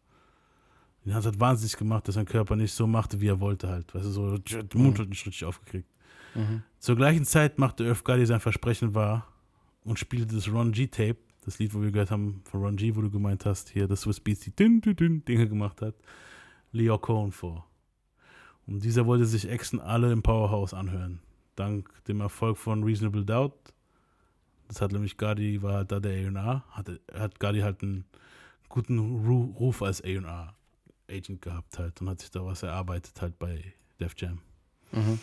Den hat es wahnsinnig gemacht, dass sein Körper nicht so machte, wie er wollte halt. Weißt du, so den Mund hat nicht richtig aufgekriegt. Mhm. Zur gleichen Zeit machte Irv Gotti sein Versprechen wahr und spielte das Ron G Tape, das Lied, wo wir gehört haben von Ron G, wo du gemeint hast, hier das Swiss Beats, die dünn, dünn, dünn Dinge gemacht hat, Leo Cohen vor. Und dieser wollte sich Exen alle im Powerhouse anhören. Dank dem Erfolg von Reasonable Doubt. Das hat nämlich Gotti, war halt da der A&R, hatte, hat Gotti halt einen guten Ru Ruf als A&R Agent gehabt halt und hat sich da was erarbeitet halt bei Def Jam. Mhm.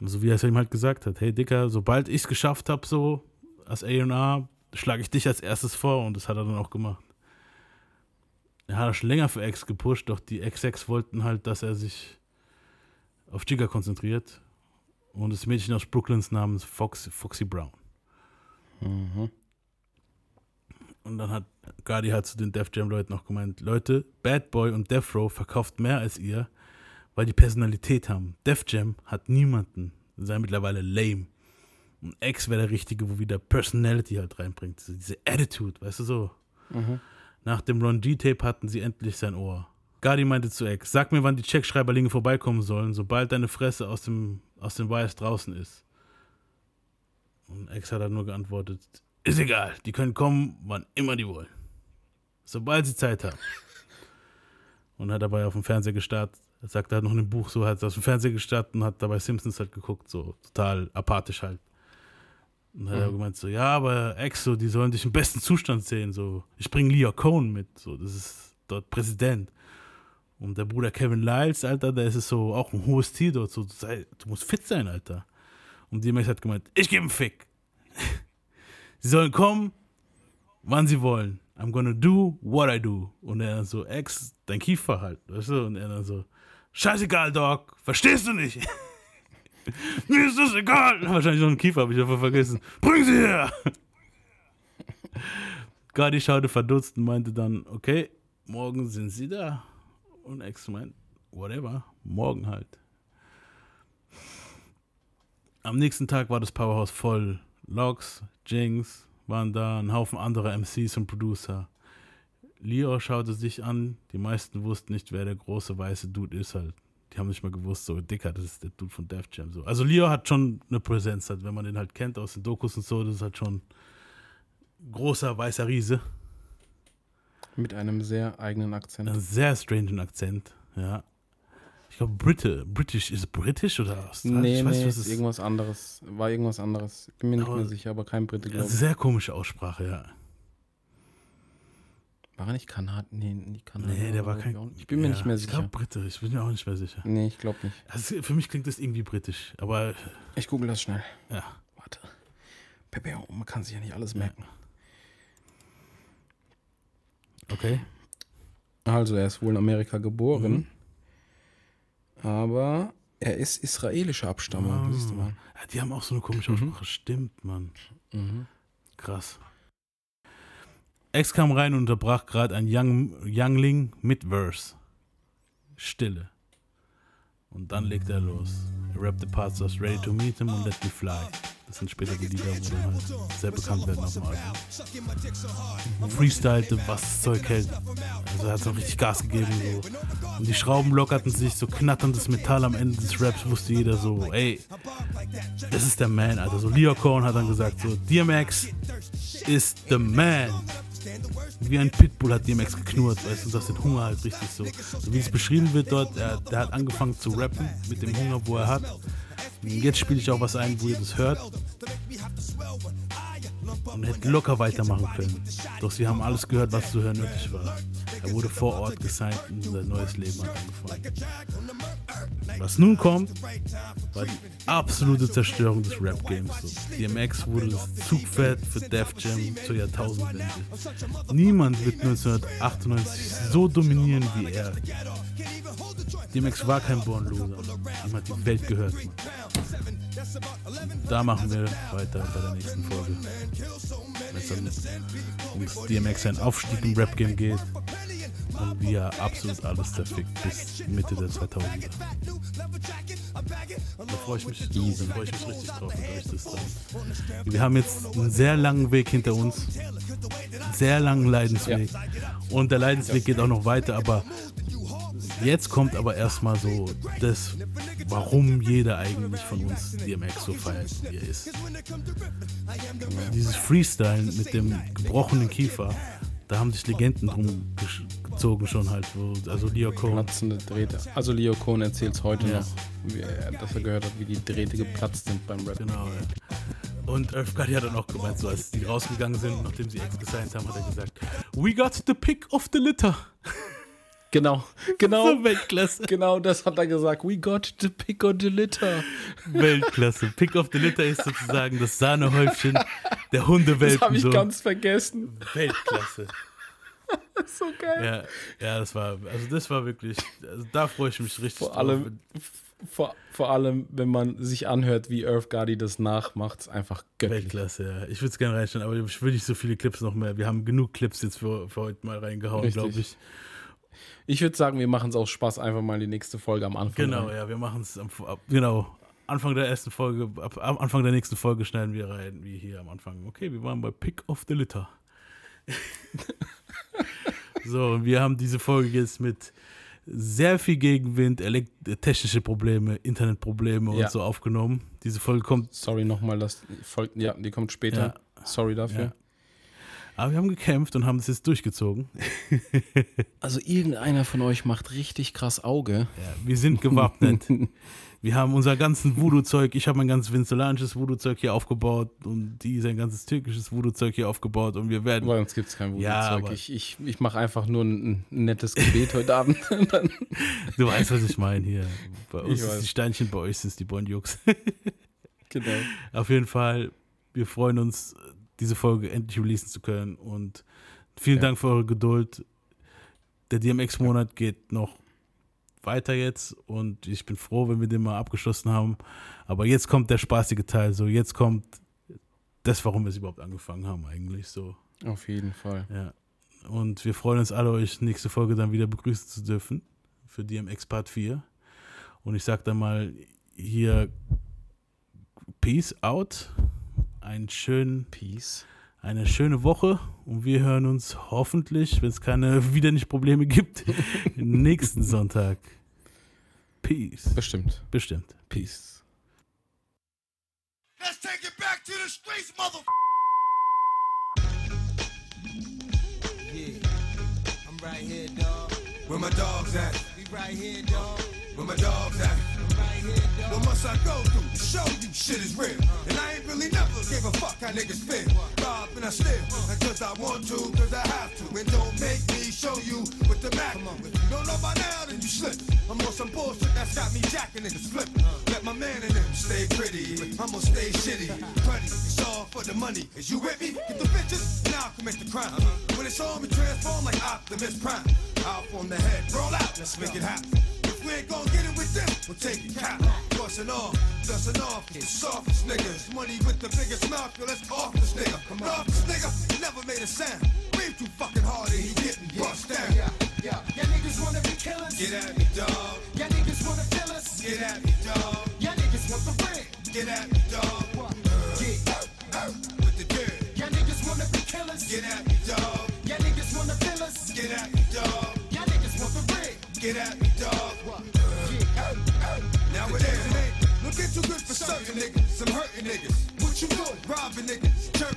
So wie er es ihm halt gesagt hat, hey Dicker, sobald ich es geschafft habe, so als A&R, schlage ich dich als erstes vor und das hat er dann auch gemacht. Er hat schon länger für X gepusht, doch die XX wollten halt, dass er sich auf Jigga konzentriert und das Mädchen aus Brooklyns namens Fox, Foxy Brown. Mhm. Und dann hat Gardi halt zu den Def Jam Leuten auch gemeint, Leute, Bad Boy und Death Row verkauft mehr als ihr, weil die Personalität haben. Def Jam hat niemanden, sei mittlerweile lame. Und X wäre der Richtige, wo wieder Personality halt reinbringt. Diese- Attitude, weißt du so. Mhm. Nach dem Ron G-Tape hatten sie endlich sein Ohr. Gardi meinte zu X, sag mir, wann die Checkschreiberlinge vorbeikommen sollen, sobald deine Fresse aus dem, aus dem Wires draußen ist. Und X hat halt nur geantwortet, ist egal, die können kommen, wann immer die wollen. Sobald sie Zeit haben. Und hat dabei auf dem Fernseher gestartet, er sagt, er hat noch ein Buch so, hat aus dem Fernseher gestartet und hat dabei Simpsons halt geguckt, so total apathisch halt. Und dann hat er Mhm. gemeint so, ja, aber Exo, die sollen dich im besten Zustand sehen, so. Ich bringe Leo Cohn mit, so, das ist dort Präsident. Und der Bruder Kevin Lyles, Alter, der ist es so auch ein hohes Tier dort, so, du musst fit sein, Alter. Und DMX hat gemeint, ich gebe einen Fick. sie sollen kommen, wann sie wollen. I'm gonna do what I do. Und er dann so, Ex, dein Kiefer halt, weißt du? Und er dann so, scheißegal, Dog, verstehst du nicht? Mir ist das egal. Wahrscheinlich noch ein Kiefer, habe ich einfach vergessen. Bring sie her! Gardi schaute verdutzt und meinte dann, okay, morgen sind sie da. Und Ex meint, whatever, morgen halt. Am nächsten Tag war das Powerhouse voll. Logs, Jinx waren da, ein Haufen anderer MCs und Producer. Leo schaute sich an, die meisten wussten nicht, wer der große weiße Dude ist halt. Die haben nicht mal gewusst, so dicker, das ist der Dude von Def Jam. So. Also Leo hat schon eine Präsenz, halt, wenn man den halt kennt aus den Dokus und so, das ist halt schon großer weißer Riese. Mit einem sehr eigenen Akzent. Einen sehr strangen Akzent, ja. Ich glaube, Brite, British, ist British oder Australisch? Nee, ich weiß nee, nicht, was ist irgendwas anderes. War irgendwas anderes. Bin mir nicht Aber- mehr sicher, aber kein Brite, glaube ich. Sehr komische Aussprache, ja. War er nicht Kanadier? Nee, nicht Kanadier. Nee, der war kein. ich. Ich bin mir ja, nicht mehr Ich sicher. glaube Brite, ich bin mir auch nicht mehr sicher. Nee, ich glaube nicht. Also für mich klingt das irgendwie britisch, aber Ich google das schnell. ja. Warte. Pepe, man kann sich ja nicht alles merken. Okay. Also, er ist wohl in Amerika geboren. Mhm. Aber er ist israelischer Abstammung. Siehst du mal. Ja, die haben auch so eine komische Aussprache. Stimmt, Mann. Mhm. Krass. Ex kam rein und unterbrach gerade ein Young, Youngling mit Verse. Stille. Und dann legte er los. Er rappte Parts aus Ready to Meet Him und Let Me Fly. Das sind später die Lieder, wo dann halt sehr bekannt werden auf dem Album. Freestylte, was das Zeug hält. Also er hat so richtig Gas gegeben. So. Und die Schrauben lockerten sich, so knatterndes Metall am Ende des Raps wusste jeder so, ey, das ist der Man, Alter. So Leo Cohen hat dann gesagt, so DMX ist the Man. Wie ein Pitbull hat DMX geknurrt, weißt du, und das den Hunger halt richtig so. so wie es beschrieben wird dort, er, der hat angefangen zu rappen mit dem Hunger, wo er hat. Jetzt spiele ich auch was ein, wo ihr das hört. Und hätte locker weitermachen können. Doch sie haben alles gehört, was zu hören nötig war. Er wurde vor Ort gesigned und sein neues Leben hat angefangen. Was nun kommt, war die absolute Zerstörung des Rap-Games. DMX wurde das Zugpferd für Def Jam zur Jahrtausendwende. Niemand wird 1998 so dominieren wie er. DMX war kein Born Loser. Ihm hat die Welt gehört. Mann. Da machen wir weiter bei der nächsten Folge. Wenn es dann ums DMX seinen Aufstieg im Rap-Game geht und wie er absolut alles zerfickt bis Mitte der 2000er. Da freue ich mich, da freue ich mich richtig drauf, euch das dann. Wir haben jetzt einen sehr langen Weg hinter uns. Einen sehr langen Leidensweg. Und der Leidensweg geht auch noch weiter, aber Jetzt kommt aber erstmal so das, warum jeder eigentlich von uns DMX so feiert, wie er ist. Dieses Freestyle mit dem gebrochenen Kiefer, da haben sich Legenden drum gezogen schon halt. Also Leo. Platzende Drähte. Also Leo Cohen erzählt es heute Ja. noch, wie er, dass er gehört hat, wie die Drähte geplatzt sind beim Rap. Genau, ja. Und Earth Guy hat dann auch gemeint, so als die rausgegangen sind, nachdem sie Ex gesigned haben, hat er gesagt, We got the pick of the litter. Genau, genau. So Weltklasse. Genau das hat er gesagt. We got the pick of the litter. Weltklasse. Pick of the litter ist sozusagen das Sahnehäufchen der Das Hundewelpen. habe ich so. ganz vergessen. Weltklasse. so geil. Ja, ja, das war, also das war wirklich, also da freue ich mich richtig Vor drauf. allem, vor, vor allem, wenn man sich anhört, wie Earth Guardy das nachmacht, ist einfach göttlich. Weltklasse, ja. Ich würde es gerne reinstellen, aber ich will nicht so viele Clips noch mehr. Wir haben genug Clips jetzt für, für heute mal reingehauen, glaube ich. Ich würde sagen, wir machen es aus Spaß einfach mal die nächste Folge am Anfang. Genau, rein. ja, wir machen es am ab, genau. Anfang der ersten Folge, ab, am Anfang der nächsten Folge schneiden wir rein, wie hier am Anfang. Okay, wir waren bei Pick of the Litter. so, und wir haben diese Folge jetzt mit sehr viel Gegenwind, elekt technische Probleme, Internetprobleme und Ja. so aufgenommen. Diese Folge kommt. Sorry nochmal, das folgt, ja, die kommt später. Sorry dafür. Ja. Aber wir haben gekämpft und haben es jetzt durchgezogen. Also irgendeiner von euch macht richtig krass Auge. Ja, wir sind gewappnet. wir haben unser ganzen Voodoo-Zeug, ich habe mein ganzes venezolanisches Voodoo-Zeug hier aufgebaut und die sein ganzes türkisches Voodoo-Zeug hier aufgebaut und wir werden. Bei uns gibt es kein Ja, Voodoo-Zeug. aber- ich ich, ich mache einfach nur ein, ein nettes Gebet heute Abend. Du weißt, was ich meine hier. Bei uns weiß. die Steinchen, bei euch sind die Bonjux. genau. Auf jeden Fall, wir freuen uns, diese Folge endlich releasen zu können und vielen Ja. Dank für eure Geduld. Der DMX-Monat geht noch weiter jetzt und ich bin froh, wenn wir den mal abgeschlossen haben. Aber jetzt kommt der spaßige Teil. So, jetzt kommt das, warum wir es überhaupt angefangen haben, eigentlich so. Auf jeden Fall. Ja. Und wir freuen uns alle, euch nächste Folge dann wieder begrüßen zu dürfen für DMX Part 4. Und ich sag dann mal hier Peace out. Einen schönen Peace. Eine schöne Woche und wir hören uns hoffentlich, wenn es keine wieder nicht Probleme gibt, nächsten Sonntag. Peace. Bestimmt. Bestimmt. Peace. Let's take it back to the streets, mother. Yeah, I'm right here, dog. Where my dogs at? We right here, dog. Where my dogs at? What must I go through to show you shit is real? And I ain't really never gave a fuck how niggas feel. Rob and I steal, and cause I want to, cause I have to. And don't make me show you with the Mac. If you don't know by now, then you slip. I'm on some bullshit that's got me jacking niggas flipping. Let my man in them stay pretty, but I'ma stay shitty. Buddy, it's all for the money. Is you with me? Get the bitches, and I'll commit the crime. When it's on, we transform like Optimus Prime. Out on the head, roll out, let's make it happen. We ain't gonna get it with them, we'll take it cap. Bustin' off, dustin' off, softest niggas. Money with the biggest mouth, yo, let's off this nigga. Come on, this nigga never made a sound. Breathe too fucking hard and he getting bust down. Yeah, yeah. Y'all niggas wanna be killers. Get at me, dog. Y'all niggas wanna kill us. Get at me, dog. Y'all niggas want the ring. Get at me, dog. Yeah. With the dirt. Y'all niggas wanna be killers. Get at me, Get at me, dog. Nowadays it ain't looking too good for certain niggas. Some hurting niggas. What you doing? Robbing niggas. Jerking